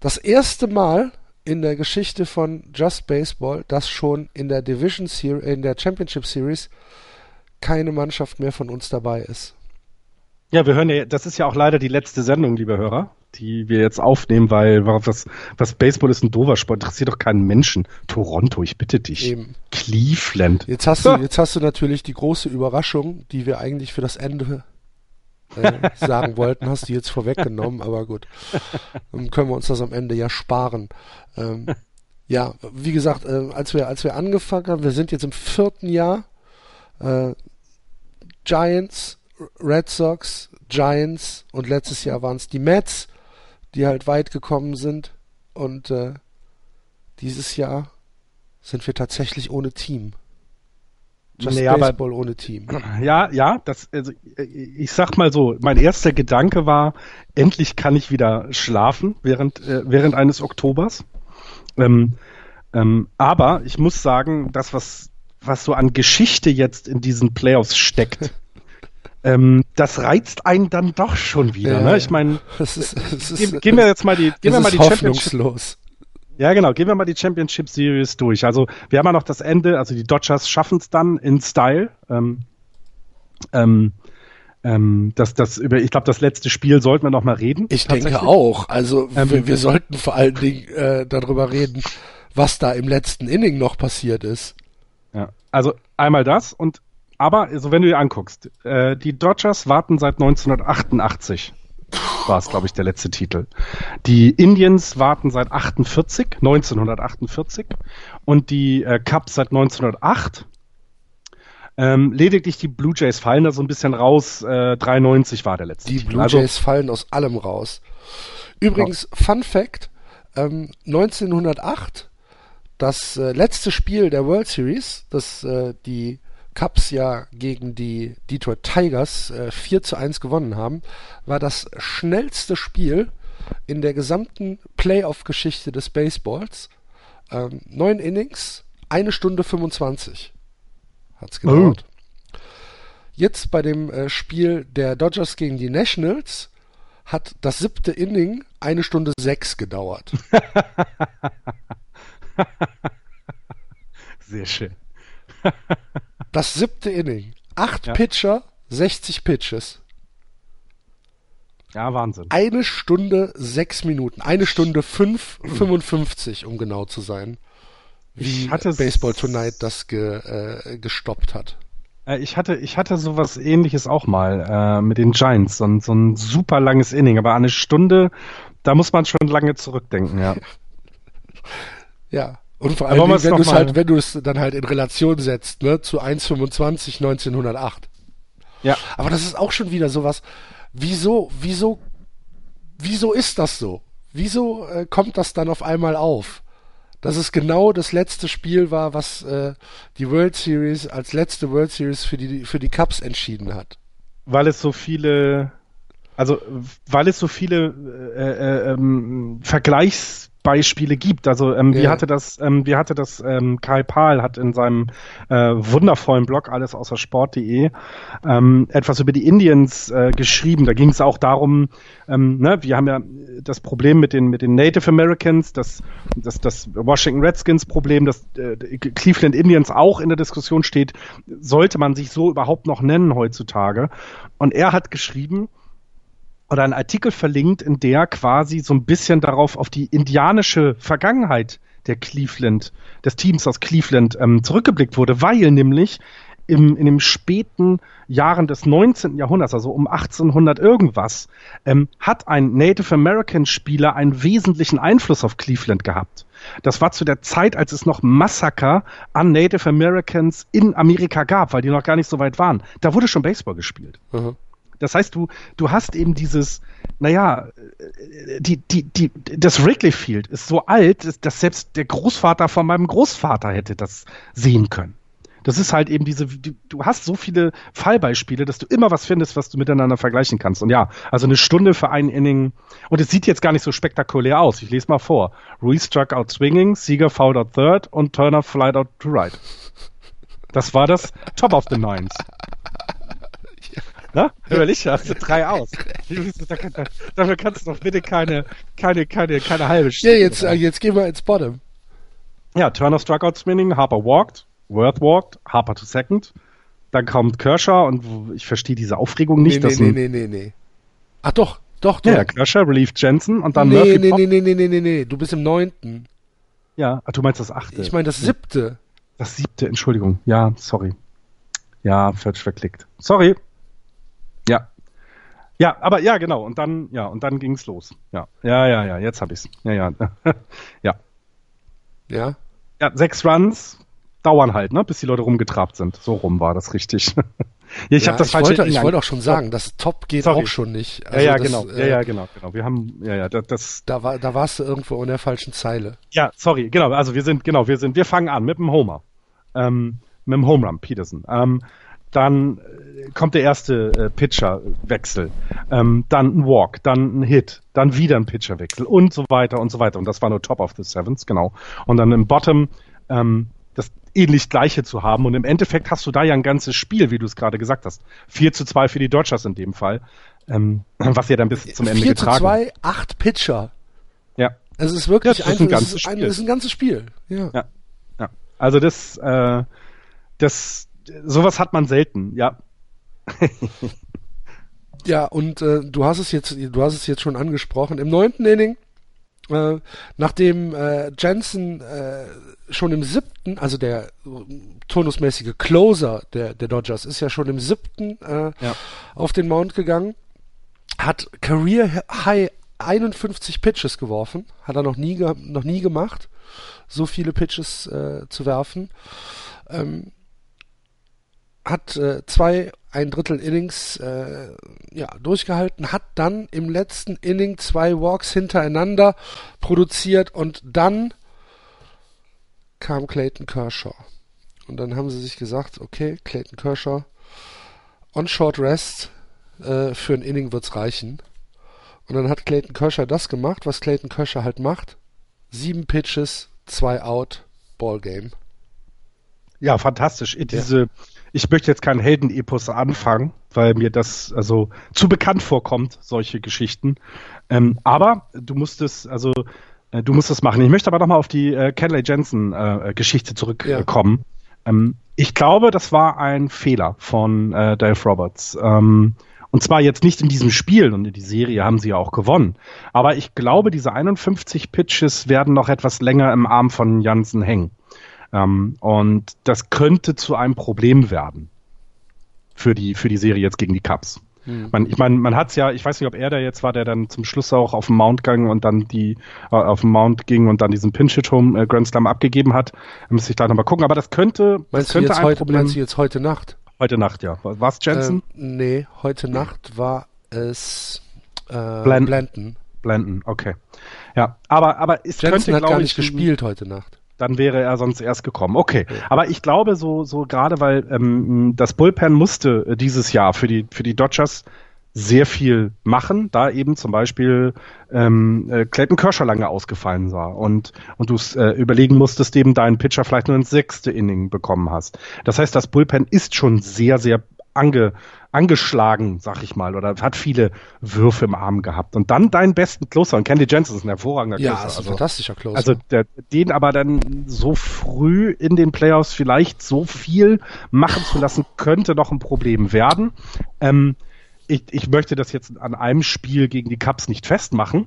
das erste Mal in der Geschichte von Just Baseball, dass schon in der Division Series, in der Championship Series keine Mannschaft mehr von uns dabei ist. Ja, wir hören ja, das ist ja auch leider die letzte Sendung, liebe Hörer, die wir jetzt aufnehmen, weil was, was Baseball ist ein doofer Sport, interessiert doch keinen Menschen. Toronto, ich bitte dich. Eben. Cleveland. Jetzt hast du, jetzt hast du natürlich die große Überraschung, die wir eigentlich für das Ende äh, sagen wollten, hast du jetzt vorweggenommen, aber gut. Dann können wir uns das am Ende ja sparen. Ähm, ja, wie gesagt, äh, als wir, als wir angefangen haben, wir sind jetzt im vierten Jahr, äh, Giants, Red Sox, Giants und letztes Jahr waren es die Mets, die halt weit gekommen sind. Und äh, dieses Jahr sind wir tatsächlich ohne Team. Just naja, Baseball aber, ohne Team. Ja, ja, das, also, ich sag mal so, mein erster Gedanke war, endlich kann ich wieder schlafen während, äh, während eines Oktobers. Ähm, ähm, aber ich muss sagen, das, was, was so an Geschichte jetzt in diesen Playoffs steckt, [LAUGHS] ähm, das reizt einen dann doch schon wieder. Ja, ne? Ich meine, [LAUGHS] gehen, gehen wir jetzt mal die, gehen wir mal die Championship. Ja, genau. Gehen wir mal die Championship Series durch. Also wir haben ja noch das Ende, also die Dodgers schaffen es dann in Style. Ähm, ähm, ähm, das, das über, ich glaube, das letzte Spiel sollten wir noch mal reden. Ich denke auch. Also ähm, wir, wir, sollten vor allen Dingen äh, darüber reden, was da im letzten Inning noch passiert ist. Ja, also einmal das und aber also wenn du dir anguckst, äh, die Dodgers warten seit 1988 war es, glaube ich, der letzte Titel. Die Indians warten seit 48, 1948 und die äh, Cubs seit 1908. Ähm, lediglich die Blue Jays fallen da so ein bisschen raus. Äh, 93 war der letzte. Die Titel. Blue also, Jays fallen aus allem raus. Übrigens, ja. Fun Fact: ähm, 1908, das äh, letzte Spiel der World Series, das äh, die Cubs ja gegen die Detroit Tigers äh, 4 zu 1 gewonnen haben, war das schnellste Spiel in der gesamten Playoff-Geschichte des Baseballs. Ähm, neun Innings, eine Stunde 25 hat's gedauert. Oh. Jetzt bei dem äh, Spiel der Dodgers gegen die Nationals hat das siebte Inning eine Stunde sechs gedauert. [LAUGHS] Sehr schön. [LAUGHS] Das siebte Inning. Acht ja. Pitcher, 60 Pitches. Ja, Wahnsinn. Eine Stunde sechs Minuten. Eine Stunde fünf, 55, um genau zu sein. Wie Baseball Tonight das ge, äh, gestoppt hat. Äh, ich hatte, ich hatte sowas ähnliches auch mal äh, mit den Giants. So ein, so ein super langes Inning. Aber eine Stunde, da muss man schon lange zurückdenken, ja. [LAUGHS] ja. Und vor allem, wenn du es halt, wenn du es dann halt in Relation setzt, ne, zu 1,25 1908. Ja. Aber das ist auch schon wieder sowas. Wieso, wieso, wieso ist das so? Wieso äh, kommt das dann auf einmal auf? Dass es genau das letzte Spiel war, was äh, die World Series als letzte World Series für die für die Cups entschieden hat. Weil es so viele, also weil es so viele äh, äh, ähm, Vergleichs Beispiele gibt. Also ähm, ja. wie hatte das, ähm, wie hatte das ähm, Kai Pahl hat in seinem äh, wundervollen Blog alles außer Sport.de ähm, etwas über die Indians äh, geschrieben. Da ging es auch darum, ähm, ne, wir haben ja das Problem mit den mit den Native Americans, das das, das Washington Redskins Problem, das äh, Cleveland Indians auch in der Diskussion steht. Sollte man sich so überhaupt noch nennen heutzutage? Und er hat geschrieben oder einen Artikel verlinkt, in der quasi so ein bisschen darauf auf die indianische Vergangenheit der Cleveland, des Teams aus Cleveland ähm, zurückgeblickt wurde, weil nämlich im, in den späten Jahren des 19. Jahrhunderts, also um 1800 irgendwas, ähm, hat ein Native American Spieler einen wesentlichen Einfluss auf Cleveland gehabt. Das war zu der Zeit, als es noch Massaker an Native Americans in Amerika gab, weil die noch gar nicht so weit waren. Da wurde schon Baseball gespielt. Mhm. Das heißt, du, du hast eben dieses, naja, die, die, die, das Wrigley Field ist so alt, dass selbst der Großvater von meinem Großvater hätte das sehen können. Das ist halt eben diese, du hast so viele Fallbeispiele, dass du immer was findest, was du miteinander vergleichen kannst. Und ja, also eine Stunde für einen Inning. Und es sieht jetzt gar nicht so spektakulär aus. Ich lese mal vor. Ruiz struck out swinging, Sieger fouled out third und Turner flied out to right. Das war das Top of the Nines. Na? Überleg, hast du drei aus. [LAUGHS] Dafür kannst du doch bitte keine, keine, keine, keine halbe Stunde. Ja, jetzt, jetzt gehen wir ins Bottom. Ja, Turner struck out spinning, Harper walked, Worth walked, Harper to second. Dann kommt Kershaw und ich verstehe diese Aufregung nicht. Nee, nee, nee, nee, nee. Ach doch, doch, doch. Ja, Kershaw relieved Jensen und dann nee, Murphy. Nee, nee, nee, nee, nee, nee, nee, du bist im neunten. Ja, ach, du meinst das achte. Ich meine das siebte. Das siebte, Entschuldigung. Ja, sorry. Ja, falsch verklickt. Sorry. Ja. Aber ja, genau. Und dann, ja, und dann ging's los. Ja, ja, ja, ja. Jetzt hab ich's. Ja, ja, [LAUGHS] ja. Ja. Ja, sechs Runs dauern halt, ne, bis die Leute rumgetrabt sind. So rum war das richtig. [LAUGHS] Ja, ich ja, habe das ich wollte, ich wollte auch schon sagen, das Top geht Sorry. auch schon nicht. Also ja, ja, das, genau. Äh, ja, ja, genau, genau. Wir haben, ja, ja, das, das. Da war, da warst du irgendwo in der falschen Zeile. Ja, sorry, genau. Also wir sind, genau, wir sind, wir fangen an mit dem Homer, ähm, mit dem Home Run Peterson. Ähm, dann äh, kommt der erste äh, Pitcherwechsel, ähm, dann ein Walk, dann ein Hit, dann wieder ein Pitcherwechsel und so weiter und so weiter. Und das war nur Top of the Sevens, genau. Und dann im Bottom ähm, das ähnlich gleiche zu haben. Und im Endeffekt hast du da ja ein ganzes Spiel, wie du es gerade gesagt hast. 4 zu 2 für die Dodgers in dem Fall. Ähm, was ja dann bis zum Ende 4 getragen 4 zu 2, 8 Pitcher. Ja. Es ist wirklich das ist ein, ein, ganzes Spiel. Ein, das ist ein ganzes Spiel. Ja. ja. ja. Also das, äh, das, sowas hat man selten, ja. [LAUGHS] ja, und äh, du hast es jetzt, du hast es jetzt schon angesprochen. Im neunten Inning, äh, nachdem äh, Jensen äh, schon im siebten, also der turnusmäßige Closer der, der Dodgers ist ja schon im siebten äh, ja. auf den Mount gegangen, hat Career High 51 Pitches geworfen, hat er noch nie, noch nie gemacht, so viele Pitches äh, zu werfen. Ähm, hat äh, zwei, ein Drittel Innings äh, ja, durchgehalten, hat dann im letzten Inning zwei Walks hintereinander produziert und dann kam Clayton Kershaw. Und dann haben sie sich gesagt, okay, Clayton Kershaw, on short rest, äh, für ein Inning wird's reichen. Und dann hat Clayton Kershaw das gemacht, was Clayton Kershaw halt macht. Sieben Pitches, zwei out, Ball Game. Ja, fantastisch. Diese, ja. Ich möchte jetzt keinen Heldenepos anfangen, weil mir das also zu bekannt vorkommt, solche Geschichten. Ähm, aber du musstest, also äh, du musst es machen. Ich möchte aber nochmal auf die äh, Kenley Jensen-Geschichte äh, zurückkommen. Ja. Ähm, ich glaube, das war ein Fehler von äh, Dave Roberts. Ähm, und zwar jetzt nicht in diesem Spiel und in die Serie haben sie ja auch gewonnen. Aber ich glaube, diese 51 Pitches werden noch etwas länger im Arm von Jansen hängen. Ähm, und das könnte zu einem Problem werden für die, für die Serie jetzt gegen die Cubs. Hm. Man, ich meine, man hat's ja, ich weiß nicht, ob er da jetzt war, der dann zum Schluss auch auf den Mount ging und dann die äh, auf den Mount ging und dann diesen Pinch Home äh, Grand Slam abgegeben hat. Da müsste ich gleich nochmal gucken. Aber das könnte, meinst das könnte ein heute, Problem. Meinst du jetzt heute Nacht? Heute Nacht, ja. War es Jensen? Ähm, nee, heute Nacht war es äh, Blenden. Blenden. Blenden, okay. Ja, aber aber es Jensen könnte, hat gar nicht ich, gespielt heute Nacht dann wäre er sonst erst gekommen. Okay, aber ich glaube so so gerade weil ähm, das Bullpen musste äh, dieses Jahr für die für die Dodgers sehr viel machen, da eben zum Beispiel ähm, äh, Clayton Kershaw lange ausgefallen war und und du äh, überlegen musstest, eben deinen Pitcher vielleicht nur ins sechste Inning bekommen hast. Das heißt, das Bullpen ist schon sehr sehr ange, angeschlagen, sag ich mal, oder hat viele Würfe im Arm gehabt. Und dann deinen besten Closer, und Candy Jensen ist ein hervorragender Closer. Ja, ist ein also, fantastischer Closer. Also der, den aber dann so früh in den Playoffs vielleicht so viel machen zu lassen, könnte noch ein Problem werden. Ähm, ich, ich möchte das jetzt an einem Spiel gegen die Cubs nicht festmachen,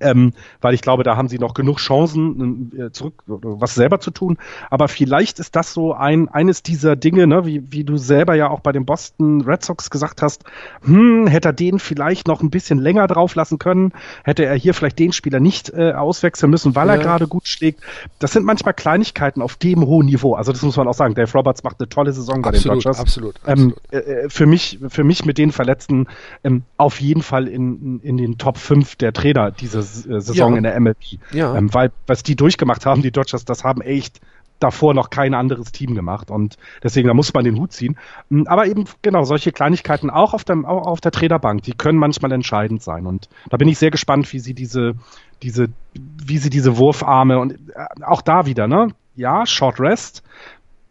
ähm, weil ich glaube, da haben sie noch genug Chancen, äh, zurück was selber zu tun. Aber vielleicht ist das so ein eines dieser Dinge, ne, wie, wie du selber ja auch bei den Boston Red Sox gesagt hast, hm, hätte er den vielleicht noch ein bisschen länger drauf lassen können, hätte er hier vielleicht den Spieler nicht äh, auswechseln müssen, weil ja. er gerade gut schlägt. Das sind manchmal Kleinigkeiten auf dem hohen Niveau. Also das muss man auch sagen. Dave Roberts macht eine tolle Saison bei absolut, den Dodgers. Absolut, ähm, absolut. Ähm, äh, für mich, für mich mit den Verletzten ähm, auf jeden Fall in, in den Top 5 der Trainer diese äh, Saison ja. in der MLB. Ja. Ähm, weil, was die durchgemacht haben, die Dodgers, das haben echt davor noch kein anderes Team gemacht und deswegen da muss man den Hut ziehen. Hm, aber eben genau solche Kleinigkeiten auch auf, dem, auch auf der Trainerbank, die können manchmal entscheidend sein und da bin ich sehr gespannt, wie sie diese diese wie sie diese Wurfarme und äh, auch da wieder ne ja Short Rest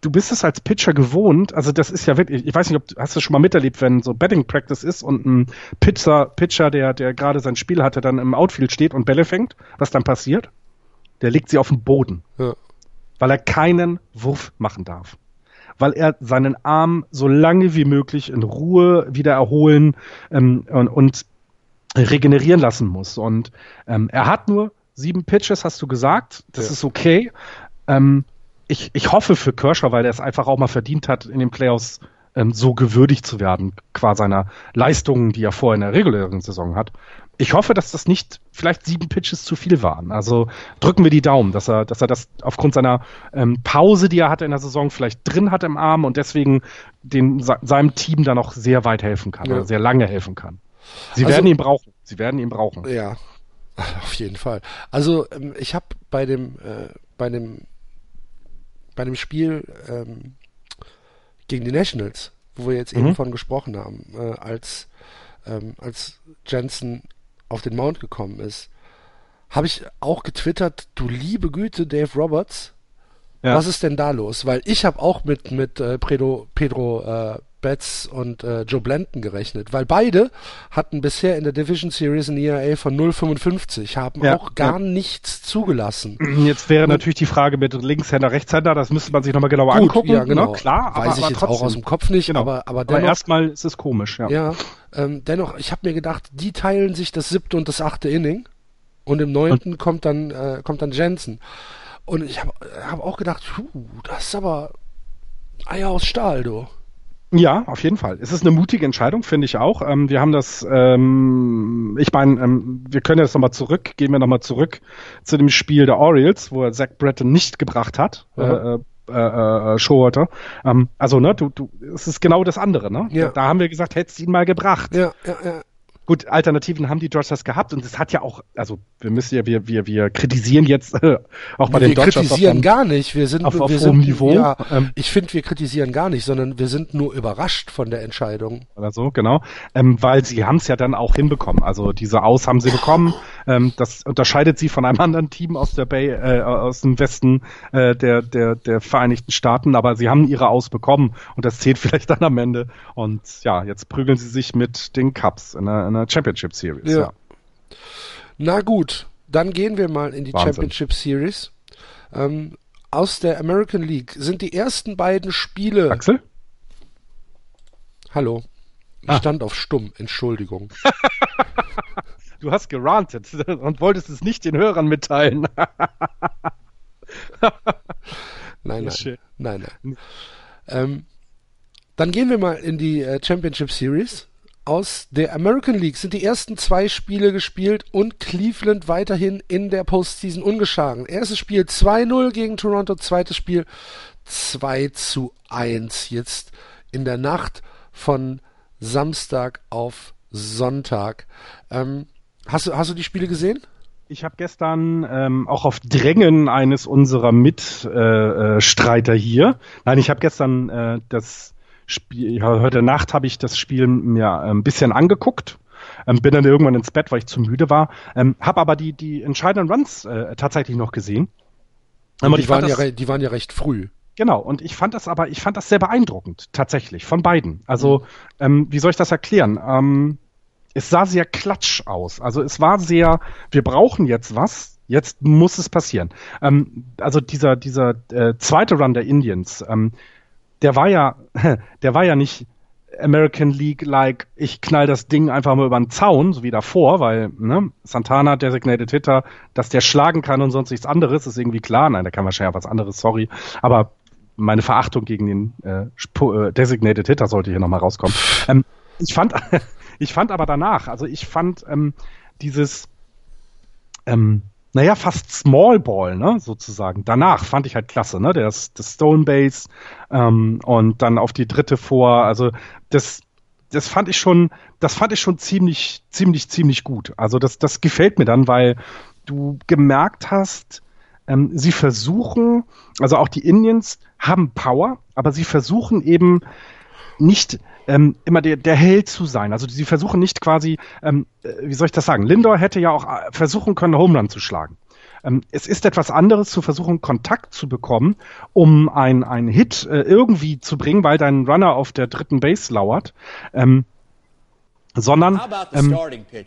du bist es als Pitcher gewohnt, also das ist ja wirklich, ich weiß nicht, ob hast du schon mal miterlebt, wenn so Betting Practice ist und ein Pitcher, Pitcher, der, der gerade sein Spiel hatte, dann im Outfield steht und Bälle fängt, was dann passiert? Der legt sie auf den Boden. Ja. Weil er keinen Wurf machen darf. Weil er seinen Arm so lange wie möglich in Ruhe wieder erholen ähm, und, und regenerieren lassen muss. Und ähm, er hat nur sieben Pitches, hast du gesagt. Das ja. ist okay. Ähm, ich, ich hoffe für Kershaw, weil er es einfach auch mal verdient hat, in den Playoffs ähm, so gewürdigt zu werden, qua seiner Leistungen, die er vorher in der regulären Saison hat. ich hoffe, dass das nicht vielleicht sieben Pitches zu viel waren. Also drücken wir die Daumen, dass er, dass er das aufgrund seiner ähm, Pause, die er hatte in der Saison, vielleicht drin hat im Arm und deswegen den, seinem Team dann noch sehr weit helfen kann ja. oder sehr lange helfen kann. Sie also, werden ihn brauchen. Sie werden ihn brauchen. Ja, [LAUGHS] auf jeden Fall. Also ähm, ich habe bei dem, äh, bei dem, bei dem Spiel ähm, gegen die Nationals, wo wir jetzt mhm. eben von gesprochen haben, äh, als ähm, als Jensen auf den Mount gekommen ist, habe ich auch getwittert, du liebe Güte, Dave Roberts, ja. was ist denn da los? Weil ich habe auch mit, mit äh, Pedro, Pedro äh, Betts und äh, Joe Blanton gerechnet, weil beide hatten bisher in der Division Series ein ERA von 0,55, haben ja, auch gar ja. nichts zugelassen. Jetzt wäre und, natürlich die Frage mit Linkshänder, Rechtshänder, das müsste man sich nochmal genauer gut, angucken. Ja, genau. Ne? Klar, Weiß aber, ich aber jetzt trotzdem. auch aus dem Kopf nicht, genau. aber, aber dennoch. Aber erstmal ist es komisch, ja. Ja, ähm, dennoch, ich habe mir gedacht, die teilen sich das siebte und das achte Inning und im neunten kommt dann, äh, kommt dann Jensen. Und ich habe hab auch gedacht, puh, das ist aber Eier aus Stahl, du. Ja, auf jeden Fall. Es ist eine mutige Entscheidung, finde ich auch. Ähm, wir haben das, ähm, ich meine, ähm, wir können jetzt nochmal zurück, gehen wir nochmal zurück zu dem Spiel der Orioles, wo er Zach Bretton nicht gebracht hat. Mhm. Äh, äh, äh, Showalter. Ähm, also, ne, du, du, es ist genau das andere, ne? Ja. Da, da haben wir gesagt, hättest ihn mal gebracht. Ja, ja, ja. Gut, Alternativen haben die Dodgers gehabt und es hat ja auch, also wir müssen ja, wir, wir, wir kritisieren jetzt äh, auch bei wir den Dodgers. Wir kritisieren auf, gar nicht, wir sind auf, auf wir hohem sind, Niveau. Ja, ähm, ich finde, wir kritisieren gar nicht, sondern wir sind nur überrascht von der Entscheidung. Oder so, genau, ähm, weil sie haben es ja dann auch hinbekommen. Also diese Aus haben sie bekommen. Ähm, das unterscheidet sie von einem [LAUGHS] anderen Team aus der Bay, äh, aus dem Westen äh, der, der, der Vereinigten Staaten, aber sie haben ihre Aus bekommen und das zählt [LAUGHS] vielleicht dann am Ende. Und ja, jetzt prügeln sie sich mit den Cups in der, in der Championship Series. Ja. ja. Na gut, dann gehen wir mal in die Wahnsinn. Championship Series. Ähm, aus der American League sind die ersten beiden Spiele. Axel? Hallo. Ich ah. stand auf stumm, Entschuldigung. [LAUGHS] du hast gerantet [LAUGHS] und wolltest es nicht den Hörern mitteilen. [LAUGHS] nein, nein, nein, nein. Ähm, dann gehen wir mal in die äh, Championship Series. Aus der American League sind die ersten zwei Spiele gespielt und Cleveland weiterhin in der Postseason ungeschlagen. Erstes Spiel 2-0 gegen Toronto, zweites Spiel 2 zu 1. Jetzt in der Nacht von Samstag auf Sonntag. Ähm, hast, du, hast du die Spiele gesehen? Ich habe gestern ähm, auch auf Drängen eines unserer Mitstreiter äh, äh hier, nein, ich habe gestern äh, das Spiel, heute Nacht habe ich das Spiel mir ein bisschen angeguckt. Ähm, bin dann irgendwann ins Bett, weil ich zu müde war. Ähm, habe aber die, die entscheidenden Runs äh, tatsächlich noch gesehen. Aber die, waren das, ja, die waren ja recht früh. Genau, und ich fand das aber, ich fand das sehr beeindruckend, tatsächlich, von beiden. Also, mhm. ähm, wie soll ich das erklären? Ähm, es sah sehr klatsch aus. Also es war sehr, wir brauchen jetzt was, jetzt muss es passieren. Ähm, also dieser, dieser äh, zweite Run der Indians, ähm, der war ja, [LAUGHS] der war ja nicht American League like, ich knall das Ding einfach mal über den Zaun, so wie davor, weil ne, Santana Designated Hitter, dass der schlagen kann und sonst nichts anderes, ist irgendwie klar. Nein, der kann wahrscheinlich auch was anderes, sorry. Aber meine Verachtung gegen den äh, äh, Designated Hitter sollte hier nochmal rauskommen. Ähm, ich fand, [LAUGHS] ich fand aber danach, also ich fand ähm, dieses ähm, naja, fast Small Ball, ne, sozusagen. Danach fand ich halt klasse, ne, das, das Stone Base ähm, und dann auf die dritte vor. Also das, das fand ich schon, das fand ich schon ziemlich, ziemlich, ziemlich gut. Also das, das gefällt mir dann, weil du gemerkt hast, ähm, sie versuchen, also auch die Indians haben Power, aber sie versuchen eben nicht ähm, immer der, der Held zu sein. Also sie versuchen nicht quasi, ähm, äh, wie soll ich das sagen? Lindor hätte ja auch äh, versuchen können, Home zu schlagen. Ähm, es ist etwas anderes zu versuchen, Kontakt zu bekommen, um einen Hit äh, irgendwie zu bringen, weil dein Runner auf der dritten Base lauert. Ähm, sondern ähm,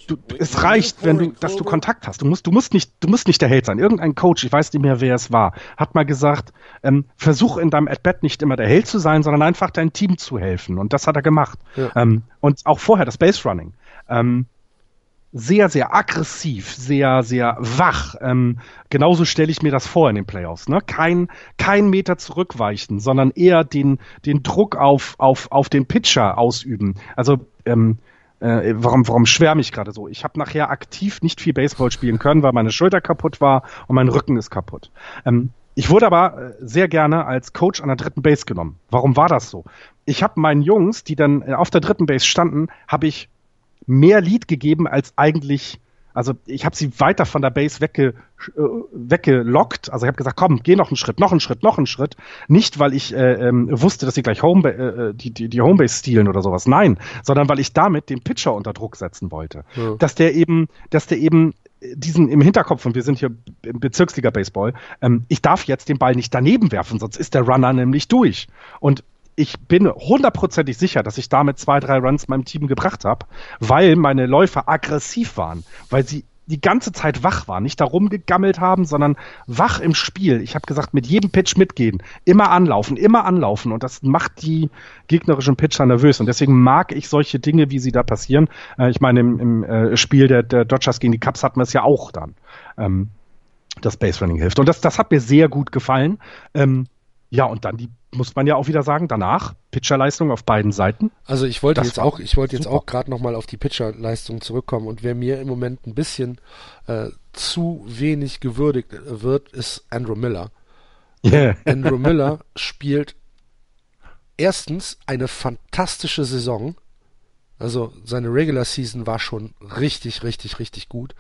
du, es reicht, wenn du, dass du Kontakt hast. Du musst, du musst nicht, du musst nicht der Held sein. Irgendein Coach, ich weiß nicht mehr, wer es war, hat mal gesagt, ähm, versuch in deinem At-Bat nicht immer der Held zu sein, sondern einfach dein Team zu helfen. Und das hat er gemacht. Ja. Ähm, und auch vorher das Base Running. Ähm, sehr, sehr aggressiv, sehr, sehr wach. Ähm, genauso stelle ich mir das vor in den Playoffs. Ne? Kein, kein Meter zurückweichen, sondern eher den, den Druck auf, auf, auf den Pitcher ausüben. Also ähm, äh, warum, warum schwärme ich gerade so? Ich habe nachher aktiv nicht viel Baseball spielen können, weil meine Schulter kaputt war und mein Rücken ist kaputt. Ähm, ich wurde aber äh, sehr gerne als Coach an der dritten Base genommen. Warum war das so? Ich habe meinen Jungs, die dann äh, auf der dritten Base standen, habe ich mehr Lead gegeben als eigentlich also ich habe sie weiter von der Base wegge, äh, weggelockt. Also ich habe gesagt, komm, geh noch einen Schritt, noch einen Schritt, noch einen Schritt. Nicht, weil ich äh, ähm, wusste, dass sie gleich Home, äh, die, die, die Homebase stehlen oder sowas. Nein, sondern weil ich damit den Pitcher unter Druck setzen wollte. Ja. Dass der eben, dass der eben diesen im Hinterkopf, und wir sind hier im Bezirksliga Baseball, ähm, ich darf jetzt den Ball nicht daneben werfen, sonst ist der Runner nämlich durch. Und ich bin hundertprozentig sicher, dass ich damit zwei, drei Runs meinem Team gebracht habe, weil meine Läufer aggressiv waren, weil sie die ganze Zeit wach waren, nicht darum gegammelt haben, sondern wach im Spiel. Ich habe gesagt, mit jedem Pitch mitgehen, immer anlaufen, immer anlaufen und das macht die gegnerischen Pitcher nervös und deswegen mag ich solche Dinge, wie sie da passieren. Äh, ich meine, im, im äh, Spiel der, der, Dodgers gegen die Cubs hatten wir es ja auch dann. Ähm, das Base Running hilft und das, das hat mir sehr gut gefallen. Ähm, ja, und dann die muss man ja auch wieder sagen, danach Pitcherleistung auf beiden Seiten. Also ich wollte das jetzt auch, ich wollte jetzt auch gerade nochmal auf die Pitcherleistung zurückkommen und wer mir im Moment ein bisschen äh, zu wenig gewürdigt wird, ist Andrew Miller. [LAUGHS] Yeah. Andrew Miller spielt erstens eine fantastische Saison. Also seine Regular Season war schon richtig, richtig, richtig gut.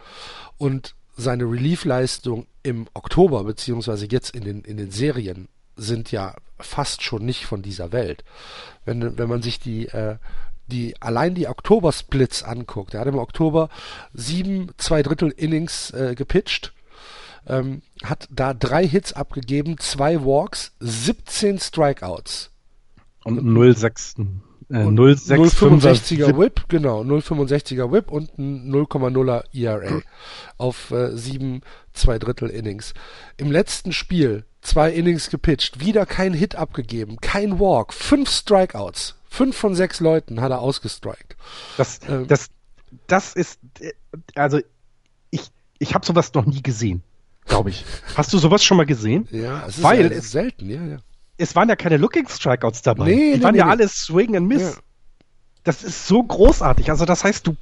Und seine Relief-Leistung im Oktober, beziehungsweise jetzt in den, in den Serien, sind ja fast schon nicht von dieser Welt. Wenn, wenn man sich die, äh, die, allein die Oktober-Splits anguckt, er hat im Oktober sieben, zwei Drittel Innings äh, gepitcht, ähm, hat da drei Hits abgegeben, zwei Walks, 17 Strikeouts. Und 0,6. Äh, 0,65er Whip, genau, 0,65er Whip und ein 0,0er ERA [CLEARS THROAT] auf äh, sieben, zwei Drittel Innings. Im letzten Spiel zwei Innings gepitcht, wieder kein Hit abgegeben, kein Walk, fünf Strikeouts. Fünf von sechs Leuten hat er ausgestrikt. Das, ähm, das, das ist, äh, also ich, ich habe sowas noch nie gesehen, glaube ich. Hast du sowas schon mal gesehen? Ja, es ist Weil es, selten, ja, ja. Es waren ja keine Looking Strikeouts dabei. Nee, Die nee, waren nee, ja nee. alle Swing and Miss. Ja. Das ist so großartig. Also das heißt, du,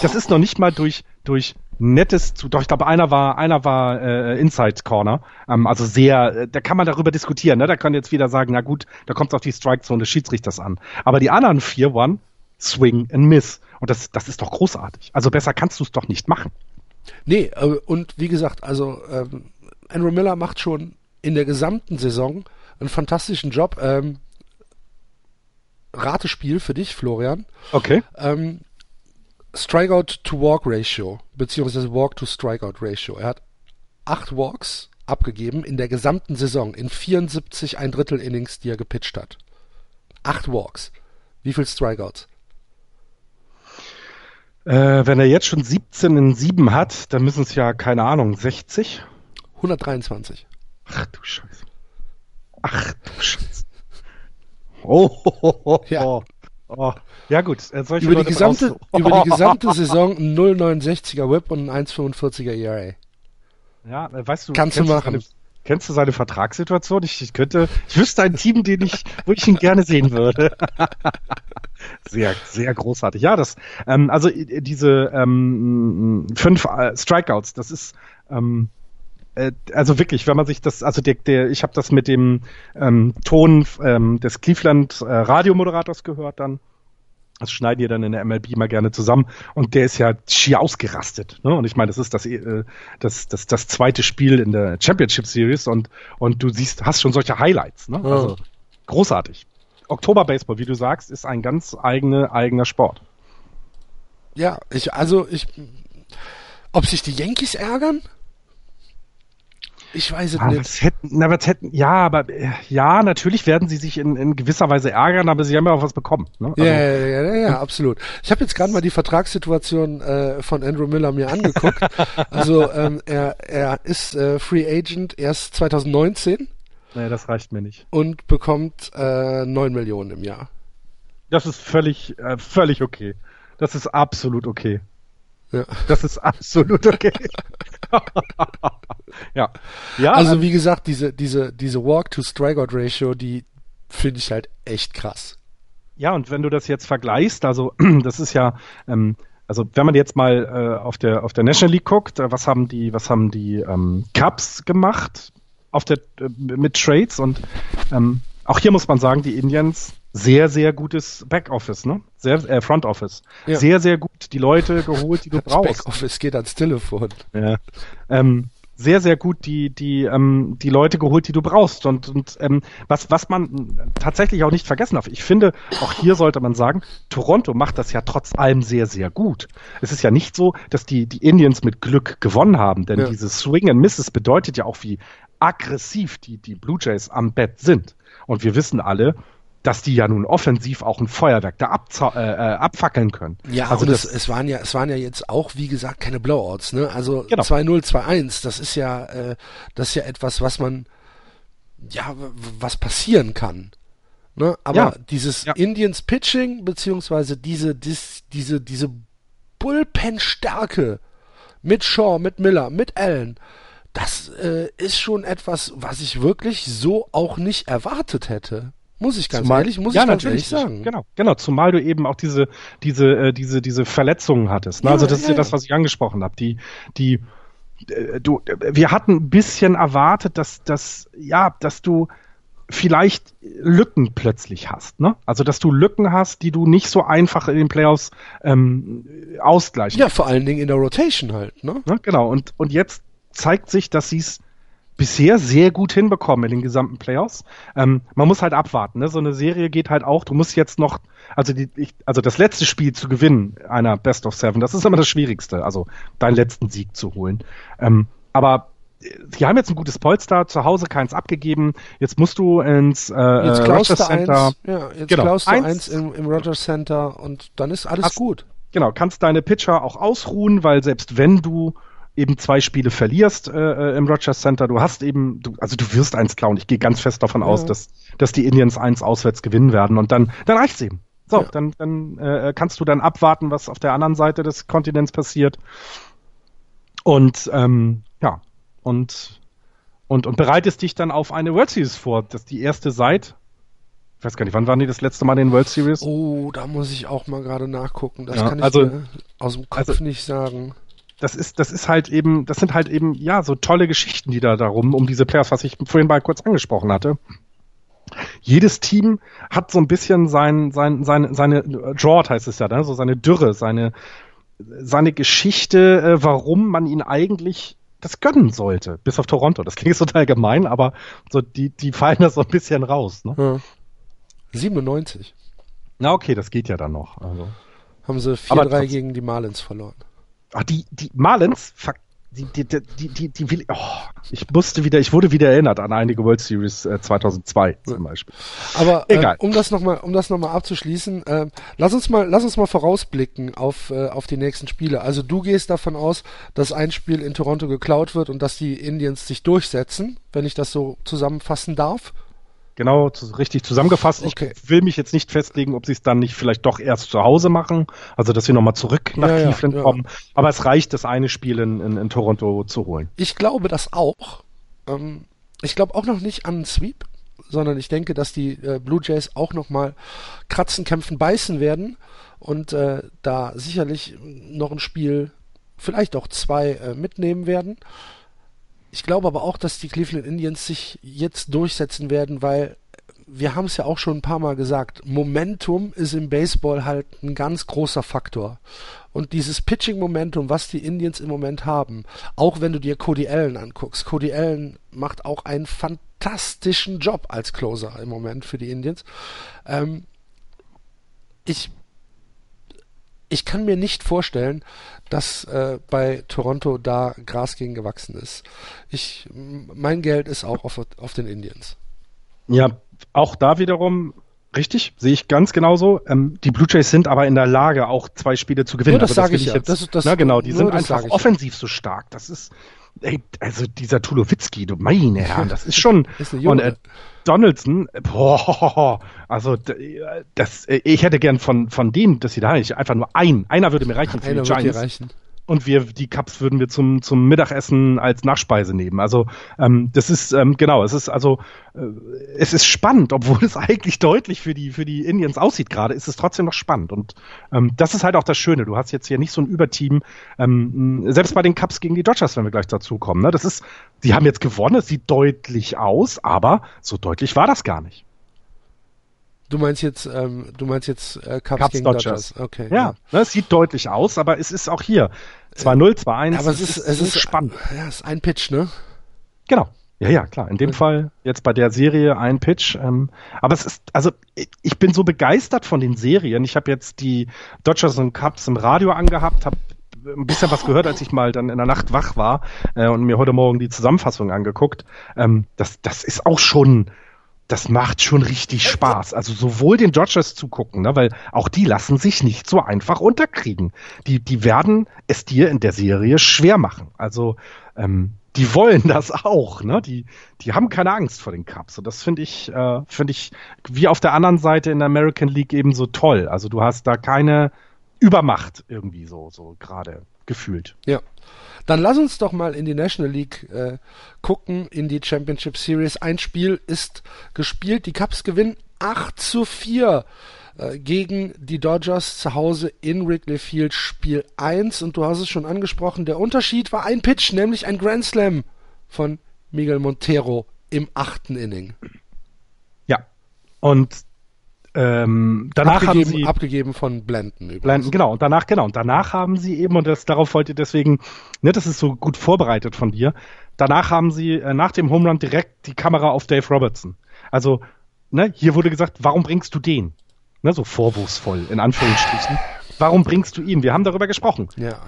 das ist noch nicht mal durch, durch nettes, doch ich glaube einer war, einer war äh, Inside Corner, ähm, also sehr, äh, da kann man darüber diskutieren, ne? Da kann jetzt wieder sagen, na gut, da kommt es auf die Strike Zone des Schiedsrichters an. Aber die anderen vier waren Swing and Miss und das, das ist doch großartig. Also besser kannst du es doch nicht machen. Nee, äh, und wie gesagt, also ähm, Andrew Miller macht schon in der gesamten Saison einen fantastischen Job. Ähm, Ratespiel für dich, Florian. Okay. Ähm, Strikeout to Walk Ratio, beziehungsweise Walk to Strikeout Ratio. Er hat acht Walks abgegeben in der gesamten Saison, in 74 ein Drittel Innings, die er gepitcht hat. Acht Walks. Wie viel Strikeouts? Äh, wenn er jetzt schon 17 in 7 hat, dann müssen es ja, keine Ahnung, 60? 123. Ach du Scheiße. Ach du Scheiße. Oh, oh, oh, oh. Ja. Oh, ja gut. Äh, [LAUGHS] über, die gesamte, über die gesamte Saison ein 0,69er Whip und ein 1,45er ERA. Ja, äh, weißt du, kannst du machen. Seine, kennst du seine Vertragssituation? Ich, ich könnte, ich wüsste ein Team, den ich, wo ich ihn gerne sehen würde. [LAUGHS] sehr, sehr großartig. Ja, das, ähm, also äh, diese ähm, fünf Strikeouts, das ist ähm, äh, also wirklich, wenn man sich das, also der, der ich habe das mit dem ähm, Ton ähm, des Cleveland äh, Radiomoderators gehört dann. Das schneiden die dann in der MLB mal gerne zusammen und der ist ja schier ausgerastet. Ne? Und ich meine, das ist das, äh, das, das, das zweite Spiel in der Championship Series und, und du siehst, hast schon solche Highlights. Ne? Ja. Also großartig. Oktober Baseball, wie du sagst, ist ein ganz eigene, eigener Sport. Ja, ich, also ich, ob sich die Yankees ärgern? Ich weiß es ah, nicht. Hätten, na, was hätten, ja, aber äh, ja, natürlich werden sie sich in, in gewisser Weise ärgern, aber sie haben ja auch was bekommen. Ne? Also, ja, ja, ja, ja, ja, absolut. Ich habe jetzt gerade mal die Vertragssituation äh, von Andrew Miller mir angeguckt. [LAUGHS] also ähm, er, er ist äh, Free Agent erst 2019. Nee, das reicht mir nicht. Und bekommt äh, 9 Millionen im Jahr. Das ist völlig, äh, völlig okay. Das ist absolut okay. Ja. Das ist absolut okay. [LAUGHS] ja. ja. Also wie gesagt, diese, diese, diese Walk-to-Strikeout-Ratio, die finde ich halt echt krass. Ja, und wenn du das jetzt vergleichst, also [CLEARS THROAT] das ist ja, ähm, also wenn man jetzt mal äh, auf der auf der National League guckt, äh, was haben die was haben die ähm, Cubs gemacht auf der äh, mit Trades und ähm, auch hier muss man sagen, die Indians sehr sehr gutes Backoffice, ne? Sehr äh, Front Office, ja. sehr sehr gut die Leute geholt, die du [LAUGHS] brauchst. Backoffice geht ans Telefon. Ja. Ähm, sehr, sehr gut die, die, ähm, die Leute geholt, die du brauchst. Und, und ähm, was, was man tatsächlich auch nicht vergessen darf, ich finde, auch hier sollte man sagen, Toronto macht das ja trotz allem sehr, sehr gut. Es ist ja nicht so, dass die, die Indians mit Glück gewonnen haben, denn ja. dieses Swing and Misses bedeutet ja auch, wie aggressiv die, die Blue Jays am Bett sind. Und wir wissen alle, dass die ja nun offensiv auch ein Feuerwerk da äh, äh, abfackeln können. Ja, also das, es, es waren ja, es waren ja jetzt auch, wie gesagt, keine Blowouts, ne? Also genau. 2-0, 2-1, das ist ja, äh, das ist ja etwas, was man, ja, was passieren kann. Ne? Aber ja. dieses ja. Indians Pitching, beziehungsweise diese, dies, diese, diese Bullpen-Stärke mit Shaw, mit Miller, mit Allen, das äh, ist schon etwas, was ich wirklich so auch nicht erwartet hätte. Muss ich ganz zumal, ehrlich, muss ja, ich ganz ehrlich sagen. Genau, genau, zumal du eben auch diese, diese, äh, diese, diese Verletzungen hattest. Ne? Ja, also das ja, ist ja, das, was ich angesprochen habe. Die, die, äh, du, wir hatten ein bisschen erwartet, dass, dass, ja, dass du vielleicht Lücken plötzlich hast, ne? Also dass du Lücken hast, die du nicht so einfach in den Playoffs ähm, ausgleichen. Ja, vor allen Dingen in der Rotation halt, ne? ne? Genau. Und und jetzt zeigt sich, dass sie es bisher sehr gut hinbekommen in den gesamten Playoffs. Ähm, man muss halt abwarten. Ne? So eine Serie geht halt auch. Du musst jetzt noch, also die, ich, also das letzte Spiel zu gewinnen einer Best of Seven, das ist immer das Schwierigste. Also deinen letzten Sieg zu holen. Ähm, aber die haben jetzt ein gutes Polster, zu Hause keins abgegeben. Jetzt musst du ins äh, jetzt Rogers Center. Eins, ja, jetzt genau, klaust du eins, eins im, im Rogers Center und dann ist alles hast, gut. Genau, kannst deine Pitcher auch ausruhen, weil selbst wenn du eben zwei Spiele verlierst äh, äh, im Rogers Center, du hast eben, du, also du wirst eins klauen. Ich gehe ganz fest davon ja. aus, dass, dass die Indians eins auswärts gewinnen werden und dann, dann reicht's eben. So, ja. dann, dann äh, kannst du dann abwarten, was auf der anderen Seite des Kontinents passiert. Und ähm, ja, und, und, und bereitest dich dann auf eine World Series vor. Das ist die erste seit, ich weiß gar nicht, wann waren die das letzte Mal in den World Series? Oh, da muss ich auch mal gerade nachgucken. Das ja, kann ich also, aus dem Kopf also, nicht sagen das ist, das ist halt eben, das sind halt eben, ja, so tolle Geschichten, die da darum, um diese Players, was ich vorhin mal kurz angesprochen hatte. Jedes Team hat so ein bisschen sein, sein, seine, seine Drought heißt es ja, ne? so seine Dürre, seine, seine Geschichte, äh, warum man ihn eigentlich das gönnen sollte, bis auf Toronto. Das klingt total gemein, aber so die, die fallen da so ein bisschen raus. Ne? Ja. 97. Na okay, das geht ja dann noch. Also. Haben sie 4-3 gegen die Marlins verloren. Ach, die, die Marlins, fuck, die, die, die, die, die will, oh, ich musste wieder, ich wurde wieder erinnert an einige World Series äh, 2002 zum Beispiel. Aber äh, Egal. Äh, um das nochmal, um das noch mal abzuschließen, äh, lass uns mal, lass uns mal vorausblicken auf, äh, auf die nächsten Spiele. Also du gehst davon aus, dass ein Spiel in Toronto geklaut wird und dass die Indians sich durchsetzen, wenn ich das so zusammenfassen darf genau zu, richtig zusammengefasst. Okay. Ich will mich jetzt nicht festlegen, ob sie es dann nicht vielleicht doch erst zu Hause machen, also dass sie nochmal zurück nach ja, Cleveland ja, kommen. Aber es reicht, das eine Spiel in, in, in Toronto zu holen. Ich glaube das auch. Ähm, ich glaube auch noch nicht an einen Sweep, sondern ich denke, dass die äh, Blue Jays auch nochmal kratzen, kämpfen, beißen werden und äh, da sicherlich noch ein Spiel, vielleicht auch zwei äh, mitnehmen werden. Ich glaube aber auch, dass die Cleveland Indians sich jetzt durchsetzen werden, weil wir haben es ja auch schon ein paar Mal gesagt, Momentum ist im Baseball halt ein ganz großer Faktor. Und dieses Pitching-Momentum, was die Indians im Moment haben, auch wenn du dir Cody Allen anguckst, Cody Allen macht auch einen fantastischen Job als Closer im Moment für die Indians. Ähm, ich ich kann mir nicht vorstellen, dass äh, bei Toronto da Gras gegen gewachsen ist. Ich, mein Geld ist auch auf, auf den Indians. Ja, auch da wiederum Richtig, sehe ich ganz genauso. Ähm, die Blue Jays sind aber in der Lage, auch zwei Spiele zu gewinnen. Nur das also, sage ich jetzt. Das, das, na genau, die sind einfach offensiv so stark. Das ist, ey, also dieser Tulowitzki, du meine Herren, das ist schon. [LAUGHS] ist und äh, Donaldson, boah, also das, ich hätte gern von von denen, dass sie da nicht einfach nur ein, einer würde mir reichen. Einer würde dir reichen. Und wir die Cups würden wir zum zum Mittagessen als Nachspeise nehmen. Also ähm, das ist ähm, genau, es ist also äh, es ist spannend, obwohl [LAUGHS] es eigentlich deutlich für die für die Indians aussieht gerade, ist es trotzdem noch spannend und ähm, das ist halt auch das Schöne. Du hast jetzt hier nicht so ein Überteam, ähm, selbst bei den Cups gegen die Dodgers, wenn wir gleich dazu kommen. Ne? Das ist, die haben jetzt gewonnen, es sieht deutlich aus, aber so deutlich war das gar nicht. Du meinst jetzt, ähm, du meinst jetzt äh, Cubs, Cubs gegen Dodgers. Dodgers. Okay. Ja, ja. Ne, es sieht deutlich aus, aber es ist auch hier 2-0, 2-1. Aber es ist, es ist spannend. Ja, es ist ein Pitch, ne? Genau. Ja, ja, klar. In dem. Fall jetzt bei der Serie ein Pitch. Ähm, aber es ist, also ich bin so begeistert von den Serien. Ich habe jetzt die Dodgers und Cubs im Radio angehabt, habe ein bisschen was gehört, als ich mal dann in der Nacht wach war äh, und mir heute Morgen die Zusammenfassung angeguckt. Ähm, das, das ist auch schon das macht schon richtig Spaß. Also sowohl den Dodgers zugucken, ne, weil auch die lassen sich nicht so einfach unterkriegen. Die, die werden es dir in der Serie schwer machen. Also ähm, die wollen das auch, ne? Die, die haben keine Angst vor den Cups. Und das finde ich, äh, finde ich, wie auf der anderen Seite in der American League eben so toll. Also du hast da keine Übermacht irgendwie so, so gerade gefühlt. Ja. Dann lass uns doch mal in die National League äh, gucken, in die Championship Series. Ein Spiel ist gespielt. Die Cubs gewinnen 8 zu 4 äh, gegen die Dodgers zu Hause in Wrigley Field Spiel 1. Und du hast es schon angesprochen, der Unterschied war ein Pitch, nämlich ein Grand Slam von Miguel Montero im achten Inning. Ja. Und ähm, danach abgegeben, haben sie abgegeben von Blenden übrigens. Blenden, genau. Und danach, genau. Und danach haben sie eben, und das, darauf wollte deswegen, ne, das ist so gut vorbereitet von dir. Danach haben sie äh, nach dem Home Run direkt die Kamera auf Dave Robertson. Also, ne, hier wurde gesagt, warum bringst du den? Ne, so vorwurfsvoll, in Anführungsstrichen. Warum bringst du ihn? Wir haben darüber gesprochen. Ja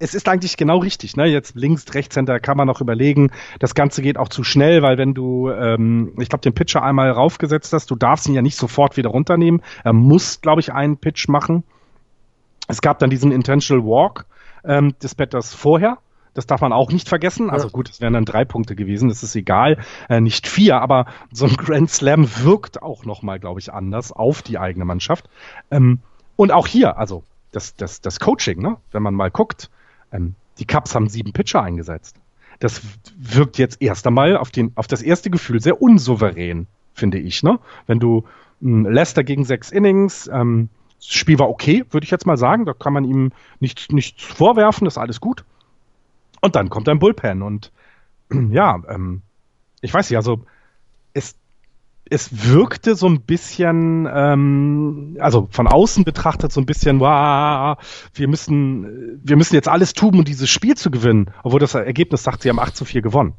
es ist eigentlich genau richtig. Ne? Jetzt links, rechts, Center kann man noch überlegen. Das Ganze geht auch zu schnell, weil wenn du, ähm, ich glaube, den Pitcher einmal raufgesetzt hast, du darfst ihn ja nicht sofort wieder runternehmen. Er muss, glaube ich, einen Pitch machen. Es gab dann diesen Intentional Walk ähm, des Batters vorher. Das darf man auch nicht vergessen. Also gut, es wären dann drei Punkte gewesen, das ist egal, äh, nicht vier, aber so ein Grand Slam wirkt auch nochmal, glaube ich, anders auf die eigene Mannschaft. Ähm, und auch hier, also das, das, das Coaching, ne? wenn man mal guckt, ähm, die Cubs haben sieben Pitcher eingesetzt. Das wirkt jetzt erst einmal auf, den, auf das erste Gefühl sehr unsouverän, finde ich. Ne? Wenn du ähm, Leicester gegen sechs Innings, ähm, das Spiel war okay, würde ich jetzt mal sagen. Da kann man ihm nichts, nichts vorwerfen, das ist alles gut. Und dann kommt ein Bullpen und [CLEARS THROAT] ja, ähm, ich weiß nicht, also es wirkte so ein bisschen, ähm, also von außen betrachtet so ein bisschen, wow, wir müssen, wir müssen jetzt alles tun, um dieses Spiel zu gewinnen, obwohl das Ergebnis sagt, sie haben 8 zu 4 gewonnen.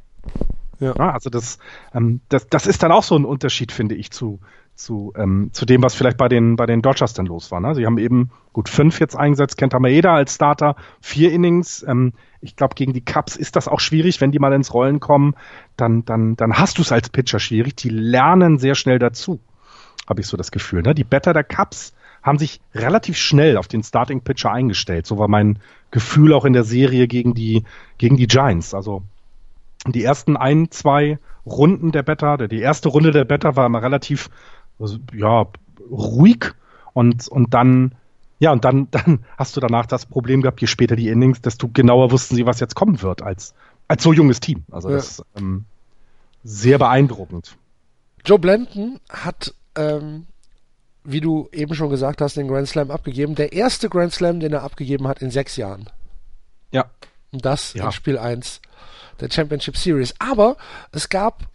Ja. also das, ähm, das, das ist dann auch so ein Unterschied, finde ich, zu, zu, ähm, zu dem, was vielleicht bei den, bei den Dodgers dann los war. Ne? Sie haben eben gut fünf jetzt eingesetzt, Kenta Maeda als Starter, vier Innings. Ähm, ich glaube, gegen die Cubs ist das auch schwierig, wenn die mal ins Rollen kommen, dann, dann, dann hast du es als Pitcher schwierig. Die lernen sehr schnell dazu, habe ich so das Gefühl. Ne? Die Better der Cubs haben sich relativ schnell auf den Starting Pitcher eingestellt. So war mein Gefühl auch in der Serie gegen die, gegen die Giants. Also die ersten ein, zwei Runden der Better, die erste Runde der Better war immer relativ also, ja, ruhig und, und dann, ja, und dann, [LAUGHS] dann hast du danach das Problem gehabt, je später die Innings, desto genauer wussten sie, was jetzt kommen wird als, als so junges Team. Also ja. das ist ähm, sehr beeindruckend. Joe Blanton hat, ähm, wie du eben schon gesagt hast, den Grand Slam abgegeben. Der erste Grand Slam, den er abgegeben hat in sechs Jahren. Ja. Und das ja. in Spiel 1 der Championship Series. Aber es gab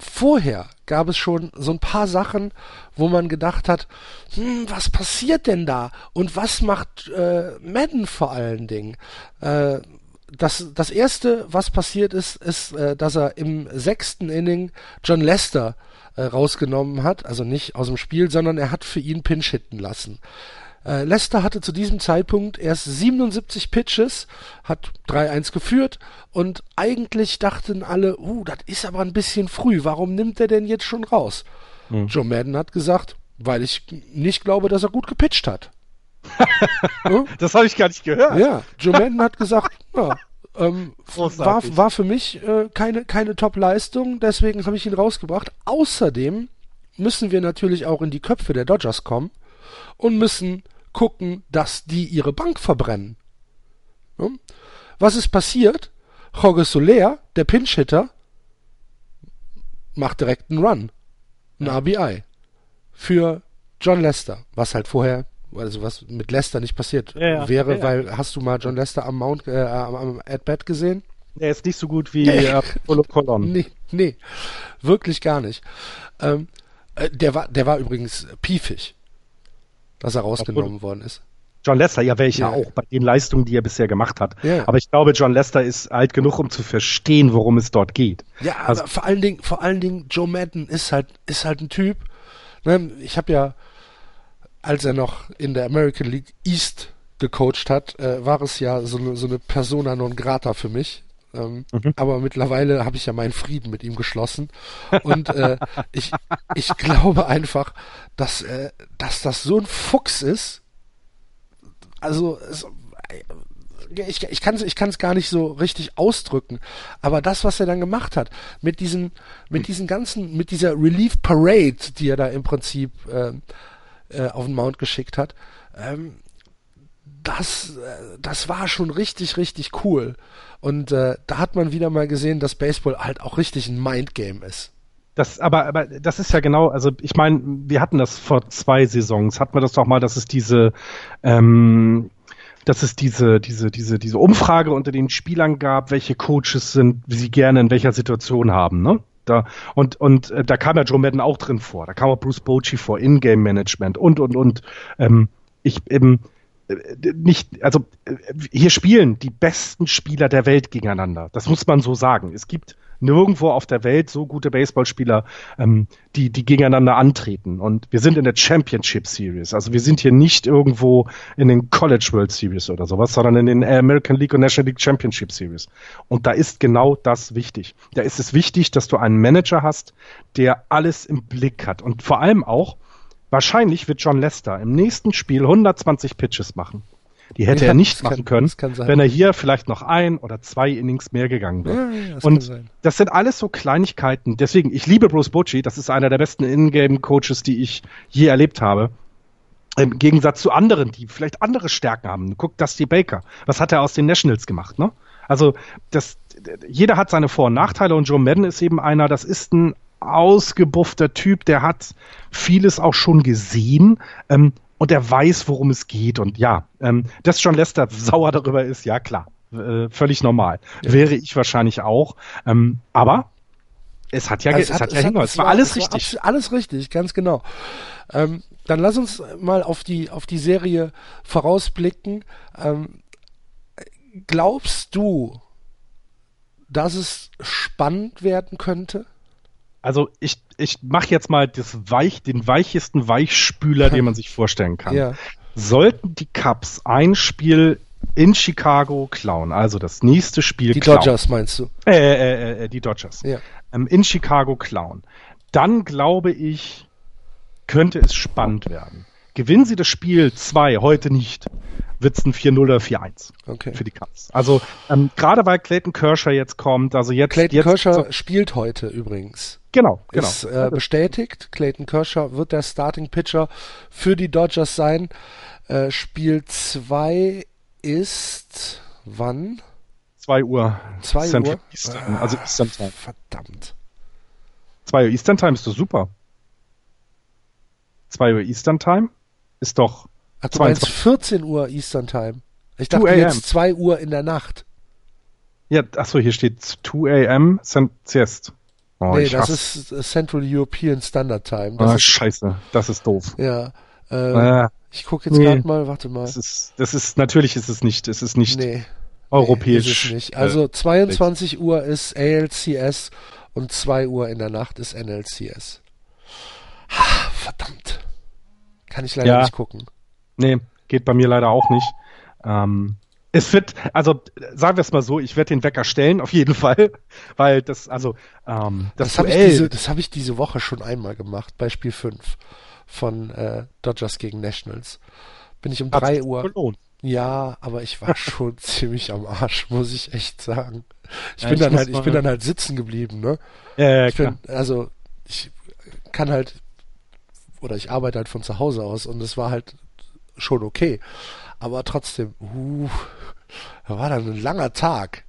vorher gab es schon so ein paar Sachen, wo man gedacht hat, hm, was passiert denn da? Und was macht äh, Madden vor allen Dingen? Äh, das, das erste, was passiert ist, ist, äh, dass er im sechsten Inning John Lester äh, rausgenommen hat, also nicht aus dem Spiel, sondern er hat für ihn Pinch hitten lassen. Äh, Leicester hatte zu diesem Zeitpunkt erst 77 Pitches, hat 3-1 geführt und eigentlich dachten alle, uh, das ist aber ein bisschen früh, warum nimmt er denn jetzt schon raus? Hm. Joe Madden hat gesagt, weil ich nicht glaube, dass er gut gepitcht hat. [LAUGHS] das habe ich gar nicht gehört. Ja, Joe Madden hat gesagt, [LAUGHS] ja, ähm, war, war für mich äh, keine, keine Top-Leistung, deswegen habe ich ihn rausgebracht. Außerdem müssen wir natürlich auch in die Köpfe der Dodgers kommen und müssen gucken, dass die ihre Bank verbrennen. Was ist passiert? Jorge Soler, der Pinch-Hitter, macht direkt einen Run. Ein ja. RBI. Für John Lester. Was halt vorher, also was mit Lester nicht passiert ja, wäre, ja, weil hast du mal John Lester am Mount, äh, am, am At-Bat gesehen? Er ist nicht so gut wie äh, Polo Colon. Nee, nee, wirklich gar nicht. Ähm, äh, der war, der war übrigens piefig, dass er rausgenommen worden ist. John Lester, ja, welcher ja. auch, bei den Leistungen, die er bisher gemacht hat. Ja. Aber ich glaube, John Lester ist alt genug, um zu verstehen, worum es dort geht. Ja, also, aber vor allen Dingen, vor allen Dingen, Joe Madden ist halt, ist halt ein Typ. Ne? Ich habe ja, als er noch in der American League East gecoacht hat, äh, war es ja so, so eine Persona non grata für mich. Ähm, mhm. Aber mittlerweile habe ich ja meinen Frieden mit ihm geschlossen. Und äh, [LAUGHS] ich, ich glaube einfach, dass, äh, dass das so ein Fuchs ist, also es, ich, ich kann es ich kann's gar nicht so richtig ausdrücken, aber das, was er dann gemacht hat, mit diesen, mit diesen ganzen, mit dieser Relief Parade, die er da im Prinzip äh, äh, auf den Mount geschickt hat, ähm, das, äh, das war schon richtig, richtig cool. Und äh, da hat man wieder mal gesehen, dass Baseball halt auch richtig ein Mindgame ist. Das, aber, aber das ist ja genau, also ich meine, wir hatten das vor zwei Saisons, hatten wir das doch mal, dass es diese, ähm, dass es diese, diese, diese, diese Umfrage unter den Spielern gab, welche Coaches sind, sie gerne in welcher Situation haben, ne? Da, und und äh, da kam ja Joe Madden auch drin vor, da kam auch Bruce Bochy vor, In-Game Management und und und. Ähm, ich eben äh, nicht, also äh, hier spielen die besten Spieler der Welt gegeneinander. Das muss man so sagen. Es gibt nirgendwo auf der Welt so gute Baseballspieler, ähm, die, die gegeneinander antreten. Und wir sind in der Championship Series. Also wir sind hier nicht irgendwo in den College World Series oder sowas, sondern in den American League und National League Championship Series. Und da ist genau das wichtig. Da ist es wichtig, dass du einen Manager hast, der alles im Blick hat. Und vor allem auch, wahrscheinlich wird John Lester im nächsten Spiel 120 Pitches machen. Die hätte ja, er nicht machen kann, können, wenn er hier vielleicht noch ein oder zwei Innings mehr gegangen wäre. Ja, das und das sind alles so Kleinigkeiten. Deswegen, ich liebe Bruce Bochy. Das ist einer der besten Ingame-Coaches, die ich je erlebt habe. Im Gegensatz zu anderen, die vielleicht andere Stärken haben. Guck, Dusty Baker. Was hat er aus den Nationals gemacht, ne? Also, das, jeder hat seine Vor- und Nachteile und Joe Madden ist eben einer, das ist ein ausgebuffter Typ, der hat vieles auch schon gesehen. Ähm, und er weiß, worum es geht. Und ja, ähm, dass John Lester [LAUGHS] sauer darüber ist, ja klar, äh, völlig normal. Ja. Wäre ich wahrscheinlich auch. Ähm, aber es hat ja, also es, es hat, ja hingehört. Es war alles richtig. War alles richtig, ganz genau. Ähm, dann lass uns mal auf die auf die Serie vorausblicken. Ähm, glaubst du, dass es spannend werden könnte? Also ich, ich mache jetzt mal das Weich, den weichesten Weichspüler, den man sich vorstellen kann. Ja. Sollten die Cubs ein Spiel in Chicago klauen, also das nächste Spiel Die klauen, Dodgers meinst du? Äh, äh, äh, die Dodgers. Ja. Ähm, in Chicago klauen. Dann glaube ich, könnte es spannend werden. Gewinnen sie das Spiel 2 heute nicht, wird es ein 4-0 oder 4-1 okay. für die Cubs. Also ähm, gerade weil Clayton Kershaw jetzt kommt, also jetzt Clayton jetzt, Kershaw so, spielt heute übrigens. Genau, genau. Ist äh, bestätigt. Clayton Kershaw wird der Starting Pitcher für die Dodgers sein. Äh, Spiel 2 ist wann? 2 Uhr. 2 Uhr. Eastern, also Eastern Time. Verdammt. 2 Uhr Eastern Time ist doch super. 2 Uhr Eastern Time ist doch Ach, du 22. meinst 14 Uhr Eastern Time. Ich dachte jetzt 2 Uhr in der Nacht. Ja, achso, hier steht 2 am Siest. Oh, nee, das ist äh, Central European Standard Time. Das ah, ist, scheiße, das ist doof. Ja. Äh, äh, ich gucke jetzt nee. gerade mal, warte mal. Das ist, das ist, natürlich ist es nicht, es ist nicht nee, europäisch. Nee, ist es nicht. Also 22 äh, Uhr ist ALCS und 2 Uhr in der Nacht ist NLCS. Ha, verdammt. Kann ich leider ja. nicht gucken. Nee, geht bei mir leider auch nicht. Ähm, es wird, also sagen wir es mal so, ich werde den Wecker stellen, auf jeden Fall, weil das, also ähm, das, das habe ich, diese, hab ich diese Woche schon einmal gemacht, bei Spiel 5 von äh, Dodgers gegen Nationals. Bin ich um 3 Uhr. Belohnt. Ja, aber ich war schon [LAUGHS] ziemlich am Arsch, muss ich echt sagen. Ich ja, bin ich dann halt, ich bin dann halt sitzen geblieben, ne? Ja, ja ich klar. Bin, also ich kann halt oder ich arbeite halt von zu Hause aus und es war halt schon okay. Aber trotzdem, uh, Da war dann ein langer Tag.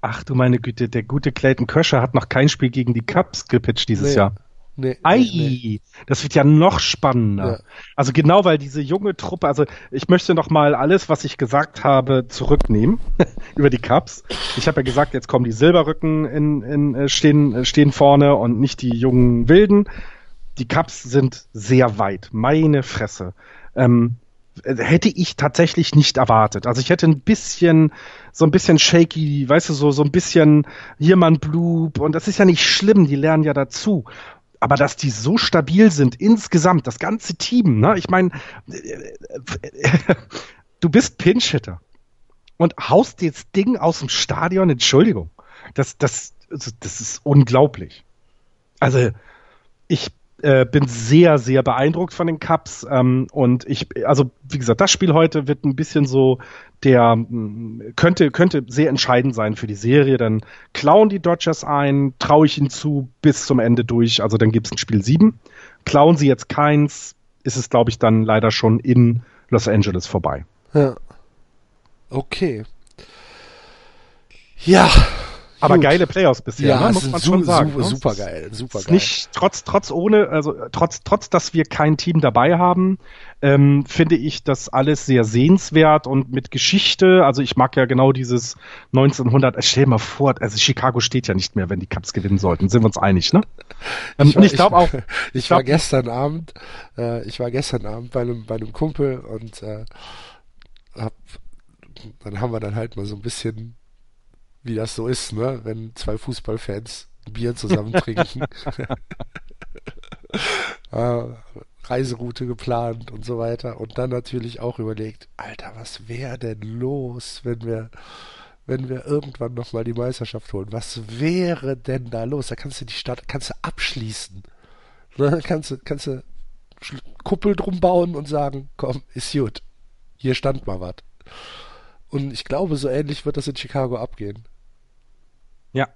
Ach du meine Güte, der gute Clayton Köscher hat noch kein Spiel gegen die Cubs gepitcht dieses Nee. Jahr. Nee, Ei, nee, das wird ja noch spannender. Ja. Also genau, weil diese junge Truppe, also ich möchte noch mal alles, was ich gesagt habe, zurücknehmen [LAUGHS] über die Cups. Ich habe ja gesagt, jetzt kommen die Silberrücken in, in, äh, stehen, äh, stehen vorne und nicht die jungen Wilden. Die Cups sind sehr weit. Meine Fresse. Ähm, äh, hätte ich tatsächlich nicht erwartet. Also ich hätte ein bisschen, so ein bisschen shaky, weißt du, so, so ein bisschen hier mal ein Blub und das ist ja nicht schlimm, die lernen ja dazu. Aber dass die so stabil sind insgesamt, das ganze Team, ne? Ich meine, [LAUGHS] du bist Pinch-Hitter und haust jetzt Ding aus dem Stadion, Entschuldigung. Das, das, das ist unglaublich. Also, ich äh, bin sehr, sehr beeindruckt von den Cups. Ähm, und ich, also wie gesagt, das Spiel heute wird ein bisschen so der mh, könnte, könnte sehr entscheidend sein für die Serie. Dann klauen die Dodgers ein, traue ich ihnen zu bis zum Ende durch. Also dann gibt es ein Spiel 7. Klauen sie jetzt keins, ist es, glaube ich, dann leider schon in Los Angeles vorbei. Ja. Okay. Ja. Aber gut. geile Playoffs bisher, Ja, ne? muss man schon sagen. su ne? super geil, super geil. nicht trotz trotz ohne also trotz trotz dass wir kein Team dabei haben ähm, finde ich das alles sehr sehenswert und mit Geschichte also ich mag ja genau dieses 1900 äh, stell dir mal vor also Chicago steht ja nicht mehr wenn die Cubs gewinnen sollten sind wir uns einig ne ähm, und ich glaube auch [LAUGHS] Ich, ich war glaub- gestern Abend, äh, ich war gestern Abend bei einem, bei einem Kumpel und äh, hab, dann haben wir dann halt mal so ein bisschen, wie das so ist, ne, wenn zwei Fußballfans Bier zusammen trinken. äh, [LAUGHS] [LAUGHS] Reiseroute geplant und so weiter und dann natürlich auch überlegt, Alter, was wäre denn los, wenn wir wenn wir irgendwann nochmal die Meisterschaft holen, was wäre denn da los? Da kannst du die Stadt, kannst du abschließen. Ne? Kannst du, kannst du Kuppel drum bauen und sagen, komm, ist gut. Hier stand mal was. Und ich glaube, so ähnlich wird das in Chicago abgehen. Ja.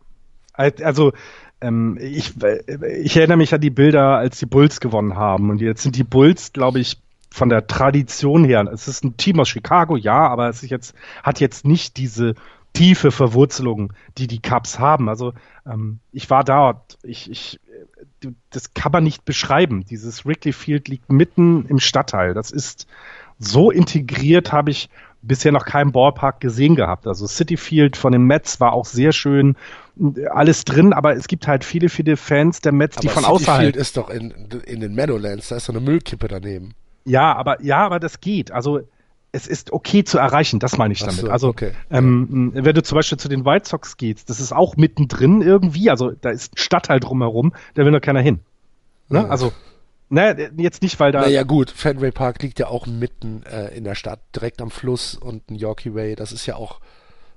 Also, ähm, ich, ich erinnere mich an die Bilder, als die Bulls gewonnen haben. Und jetzt sind die Bulls, glaube ich, von der Tradition her, es ist ein Team aus Chicago, ja, aber es ist jetzt, hat jetzt nicht diese tiefe Verwurzelung, die die Cubs haben. Also, ähm, ich war da, ich, ich, das kann man nicht beschreiben. Dieses Wrigley Field liegt mitten im Stadtteil. Das ist so integriert, habe ich bisher noch keinen Ballpark gesehen gehabt. Also City Field von den Mets war auch sehr schön, alles drin, aber es gibt halt viele, viele Fans der Mets, die Aber von City außerhalb. Field ist doch in, in den Meadowlands, da ist so eine Müllkippe daneben. Ja, aber ja, aber das geht. Also es ist okay zu erreichen, das meine ich damit. so, also okay. ähm, wenn du zum Beispiel zu den White Sox gehst, das ist auch mittendrin irgendwie, also da ist ein Stadtteil drumherum, da will nur keiner hin. Ne? Ja. Also, ne, jetzt nicht, weil da. Naja gut, Fenway Park liegt ja auch mitten äh, in der Stadt, direkt am Fluss und ein Yorkie Way, das ist ja auch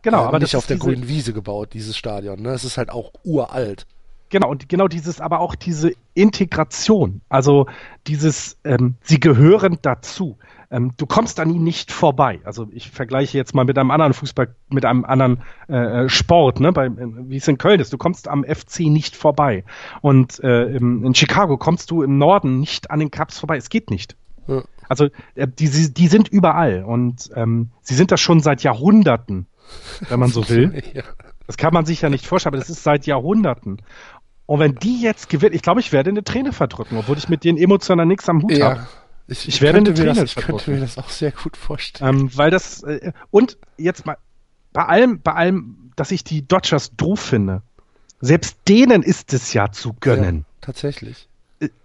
genau, äh, aber nicht auf der diese, grünen Wiese gebaut, dieses Stadion. Ne? Es ist halt auch uralt. Genau, und genau dieses, aber auch diese Integration, also dieses, ähm, sie gehören dazu. Ähm, du kommst an ihnen nicht vorbei. Also ich vergleiche jetzt mal mit einem anderen Fußball, mit einem anderen äh, äh, Sport, ne, bei, wie es in Köln ist. Du kommst am FC nicht vorbei. Und äh, im, in Chicago kommst du im Norden nicht an den Cups vorbei. Es geht nicht. Ja. Also äh, die, die sind überall und ähm, sie sind das schon seit Jahrhunderten, wenn man so will. [LAUGHS] Ja. Das kann man sich ja nicht vorstellen, aber das ist seit Jahrhunderten. Und wenn die jetzt gewinnen, ich glaube, ich werde eine Träne verdrücken, obwohl ich mit denen emotional nichts am Hut habe. Ich, Ich werde könnte mir das, ich könnte mir das auch sehr gut vorstellen. Ähm, weil das, äh, und jetzt mal, bei allem, bei allem, dass ich die Dodgers doof finde, selbst denen ist es ja zu gönnen. Ja, tatsächlich.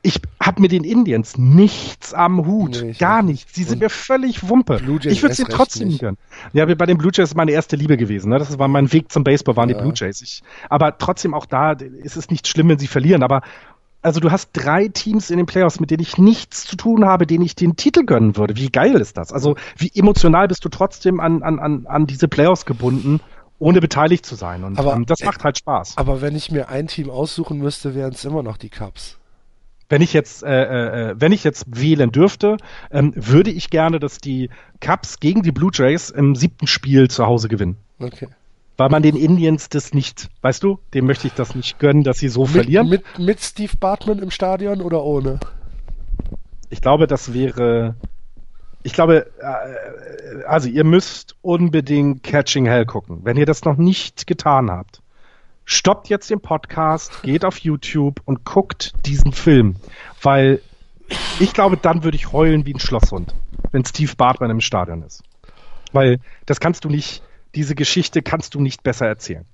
Ich habe mit den Indians nichts am Hut. Nee, gar nichts. Sie sind mir völlig Wumpe. Ich würde sie trotzdem nicht. gönnen. Ja, bei den Blue Jays ist meine erste Liebe gewesen. Ne? Das war mein Weg zum Baseball, waren Ja. die Blue Jays. Ich, aber trotzdem auch da ist es nicht schlimm, wenn sie verlieren. Aber also du hast drei Teams in den Playoffs, mit denen ich nichts zu tun habe, denen ich den Titel gönnen würde. Wie geil ist das? Also wie emotional bist du trotzdem an, an, an, an diese Playoffs gebunden, ohne beteiligt zu sein. Und Aber, ähm, das äh, macht halt Spaß. Aber wenn ich mir ein Team aussuchen müsste, wären es immer noch die Cubs. Wenn ich jetzt, äh, äh, wenn ich jetzt wählen dürfte, ähm, würde ich gerne, dass die Cubs gegen die Blue Jays im siebten Spiel zu Hause gewinnen. Okay. Weil man den Indians das nicht, weißt du, dem möchte ich das nicht gönnen, dass sie so verlieren. Mit, mit, mit Steve Bartman im Stadion oder ohne? Ich glaube, das wäre ich glaube, äh, also ihr müsst unbedingt Catching Hell gucken. Wenn ihr das noch nicht getan habt, stoppt jetzt den Podcast, geht auf YouTube und guckt diesen Film, weil ich glaube, dann würde ich heulen wie ein Schlosshund, wenn Steve Bartman im Stadion ist. Weil das kannst du nicht, diese Geschichte kannst du nicht besser erzählen.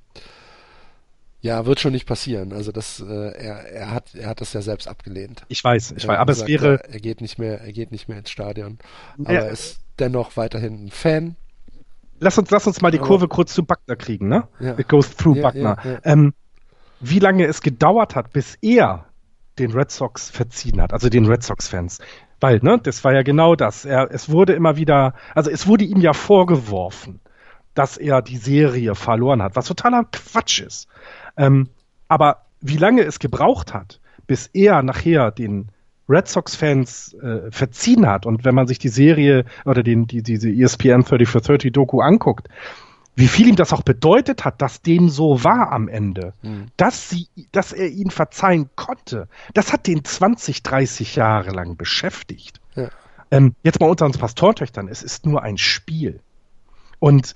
Ja, wird schon nicht passieren. Also das, äh, er, er hat, er hat das ja selbst abgelehnt. Ich weiß, ich weiß, aber es wäre. Er, geht nicht mehr, er geht nicht mehr ins Stadion. Aber er ist dennoch weiterhin ein Fan. Lass uns, lass uns mal die Kurve kurz zu Buckner kriegen, ne? Ja. It goes through ja, Buckner. Ja, ähm, wie lange es gedauert hat, bis er den Red Sox verziehen hat, also den Red Sox-Fans. Weil, ne, das war ja genau das. Er, es wurde immer wieder, also es wurde ihm ja vorgeworfen, dass er die Serie verloren hat, was totaler Quatsch ist. Ähm, aber wie lange es gebraucht hat, bis er nachher den Red Sox-Fans äh, verziehen hat und wenn man sich die Serie oder den, die, diese ESPN 30 for 30 Doku anguckt, wie viel ihm das auch bedeutet hat, dass dem so war am Ende, mhm. dass sie, dass er ihn verzeihen konnte, das hat den 20, 30 Jahre lang beschäftigt. Ja. Ähm, jetzt mal unter uns Pastortöchtern, es ist nur ein Spiel. Und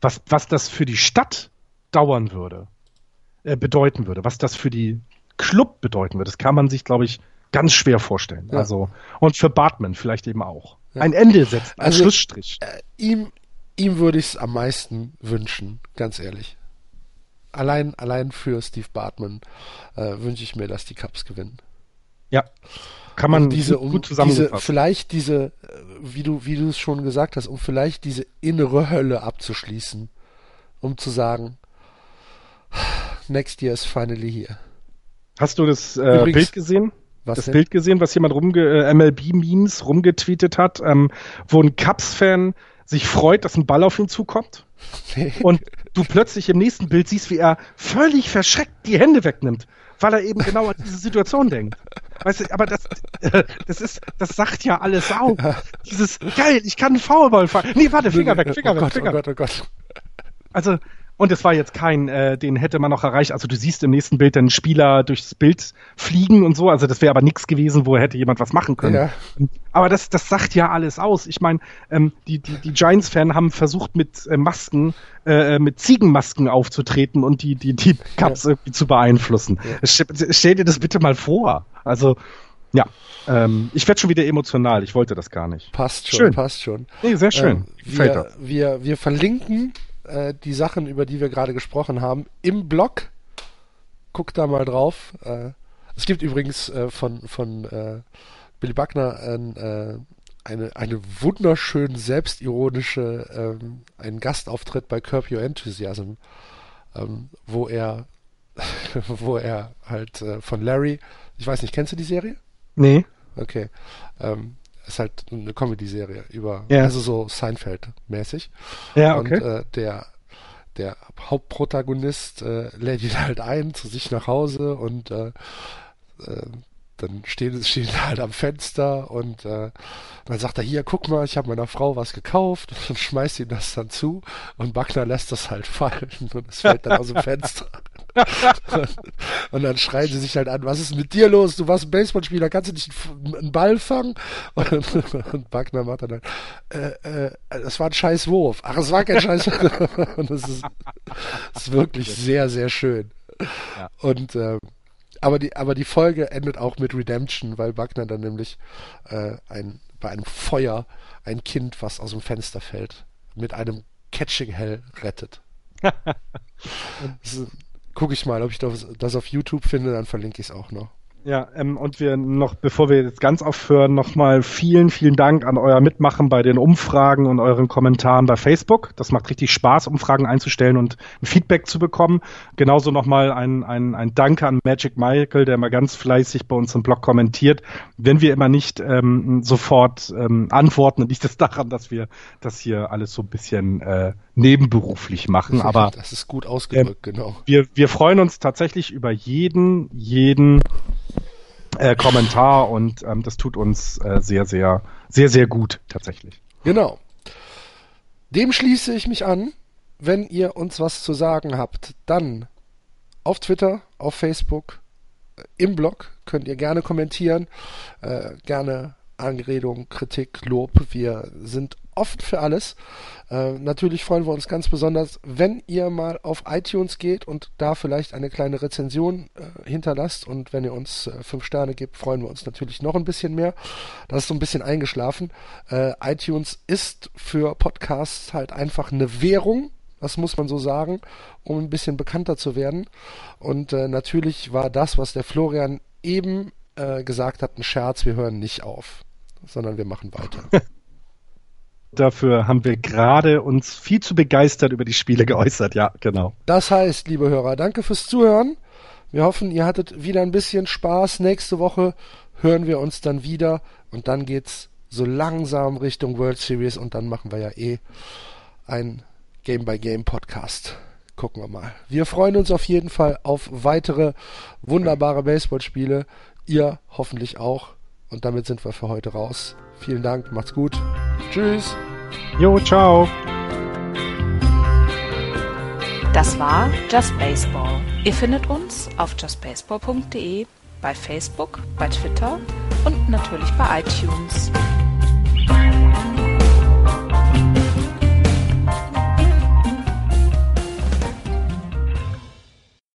was, was das für die Stadt dauern würde, äh, bedeuten würde, was das für die Club bedeuten würde, das kann man sich, glaube ich, ganz schwer vorstellen. Ja. Also, und für Bartman vielleicht eben auch. Ja. Ein Ende setzen, ein also, Schlussstrich. Äh, ihm, ihm würde ich es am meisten wünschen, ganz ehrlich. Allein, allein für Steve Bartman äh, wünsche ich mir, dass die Cups gewinnen. Ja. Kann man diese, um, gut zusammenfassen. Diese, vielleicht diese, äh, wie du, wie du es schon gesagt hast, um vielleicht diese innere Hölle abzuschließen, um zu sagen, next year is finally here. Hast du das äh, Übrigens, Bild gesehen? Was das denn? Bild gesehen, was jemand rumge äh, MLB-Memes rumgetweetet hat, ähm, wo ein Cubs-Fan sich freut, dass ein Ball auf ihn zukommt. [LAUGHS] und du plötzlich im nächsten Bild siehst, wie er völlig verschreckt die Hände wegnimmt, weil er eben genau an diese Situation [LAUGHS] denkt. Weißt du, aber das, äh, [LAUGHS] das ist, das sagt ja alles auf. [LAUGHS] Dieses, geil, ich kann einen Foulball fangen. Nee, warte, Finger weg, Finger oh weg, Gott, Finger weg. Oh Gott, oh Gott. Also, und es war jetzt kein, äh, den hätte man noch erreicht. Also du siehst im nächsten Bild den Spieler durchs Bild fliegen und so. Also das wäre aber nichts gewesen, wo hätte jemand was machen können. Ja. Aber das, das sagt ja alles aus. Ich meine, ähm, die, die, die Giants-Fan haben versucht mit äh, Masken, äh, mit Ziegenmasken aufzutreten und die, die, die Cups ja. irgendwie zu beeinflussen. Ja. Stell, stell dir das bitte mal vor. Also ja, ähm, ich werde schon wieder emotional. Ich wollte das gar nicht. Passt schon, schön. passt schon. Nee, sehr schön. Ähm, wir, wir, wir verlinken äh, die Sachen, über die wir gerade gesprochen haben, im Blog. Guckt da mal drauf. Äh, es gibt übrigens äh, von, von äh, Billy Buckner äh, eine, eine wunderschön selbstironische, ähm, einen Gastauftritt bei Curb Your Enthusiasm, ähm, wo er, [LAUGHS] wo er halt äh, von Larry, ich weiß nicht, kennst du die Serie? Nee. Okay. Ähm, ist halt eine Comedy-Serie über, ja. also so Seinfeld-mäßig. Ja, okay. Und äh, der, der Hauptprotagonist äh, lädt ihn halt ein zu sich nach Hause und äh, äh, dann stehen [LAUGHS] sie halt am Fenster und äh, dann sagt er, hier, guck mal, ich habe meiner Frau was gekauft und schmeißt ihm das dann zu und Buckner lässt das halt [LAUGHS] fallen und es fällt dann aus dem [LAUGHS] Fenster. [LAUGHS] und dann schreien sie sich halt an, was ist mit dir los? Du warst ein Baseballspieler, kannst du nicht einen Ball fangen? Und, [LAUGHS] und Wagner macht dann, halt, äh, äh, das war ein scheiß Wurf. Ach, es war kein scheiß Wurf. [LAUGHS] Und das ist, das ist wirklich sehr, sehr schön. Ja. Und äh, aber die, aber die Folge endet auch mit Redemption, weil Wagner dann nämlich äh, ein, bei einem Feuer ein Kind, was aus dem Fenster fällt, mit einem Catching Hell rettet. Gucke ich mal, ob ich das, auf YouTube finde, dann verlinke ich es auch noch. Ja, ähm, und wir noch, bevor wir jetzt ganz aufhören, nochmal vielen, vielen Dank an euer Mitmachen bei den Umfragen und euren Kommentaren bei Facebook. Das macht richtig Spaß, Umfragen einzustellen und ein Feedback zu bekommen. Genauso nochmal ein, ein, ein Danke an Magic Michael, der mal ganz fleißig bei uns im Blog kommentiert. Wenn wir immer nicht ähm, sofort ähm, antworten, liegt es das daran, dass wir das hier alles so ein bisschen äh, nebenberuflich machen. Aber das ist gut ausgedrückt, äh, genau. Wir, wir freuen uns tatsächlich über jeden, jeden äh, Kommentar und ähm, das tut uns äh, sehr, sehr, sehr, sehr gut tatsächlich. Genau. Dem schließe ich mich an. Wenn ihr uns was zu sagen habt, dann auf Twitter, auf Facebook, äh, im Blog könnt ihr gerne kommentieren, äh, gerne Anregung, Kritik, Lob. Wir sind oft für alles. Äh, natürlich freuen wir uns ganz besonders, wenn ihr mal auf iTunes geht und da vielleicht eine kleine Rezension äh, hinterlasst. Und wenn ihr uns äh, fünf Sterne gebt, freuen wir uns natürlich noch ein bisschen mehr. Das ist so ein bisschen eingeschlafen. Äh, iTunes ist für Podcasts halt einfach eine Währung. Das muss man so sagen, um ein bisschen bekannter zu werden. Und äh, natürlich war das, was der Florian eben äh, gesagt hat, ein Scherz. Wir hören nicht auf, sondern wir machen weiter. [LAUGHS] Dafür haben wir gerade uns viel zu begeistert über die Spiele geäußert. Ja, genau. Das heißt, liebe Hörer, danke fürs Zuhören. Wir hoffen, ihr hattet wieder ein bisschen Spaß. Nächste Woche hören wir uns dann wieder und dann geht's so langsam Richtung World Series und dann machen wir ja eh ein Game by Game Podcast. Gucken wir mal. Wir freuen uns auf jeden Fall auf weitere wunderbare Baseballspiele. Ihr hoffentlich auch. Und damit sind wir für heute raus. Vielen Dank, macht's gut. Tschüss. Jo, ciao. Das war Just Baseball. Ihr findet uns auf justbaseball.de, bei Facebook, bei Twitter und natürlich bei iTunes.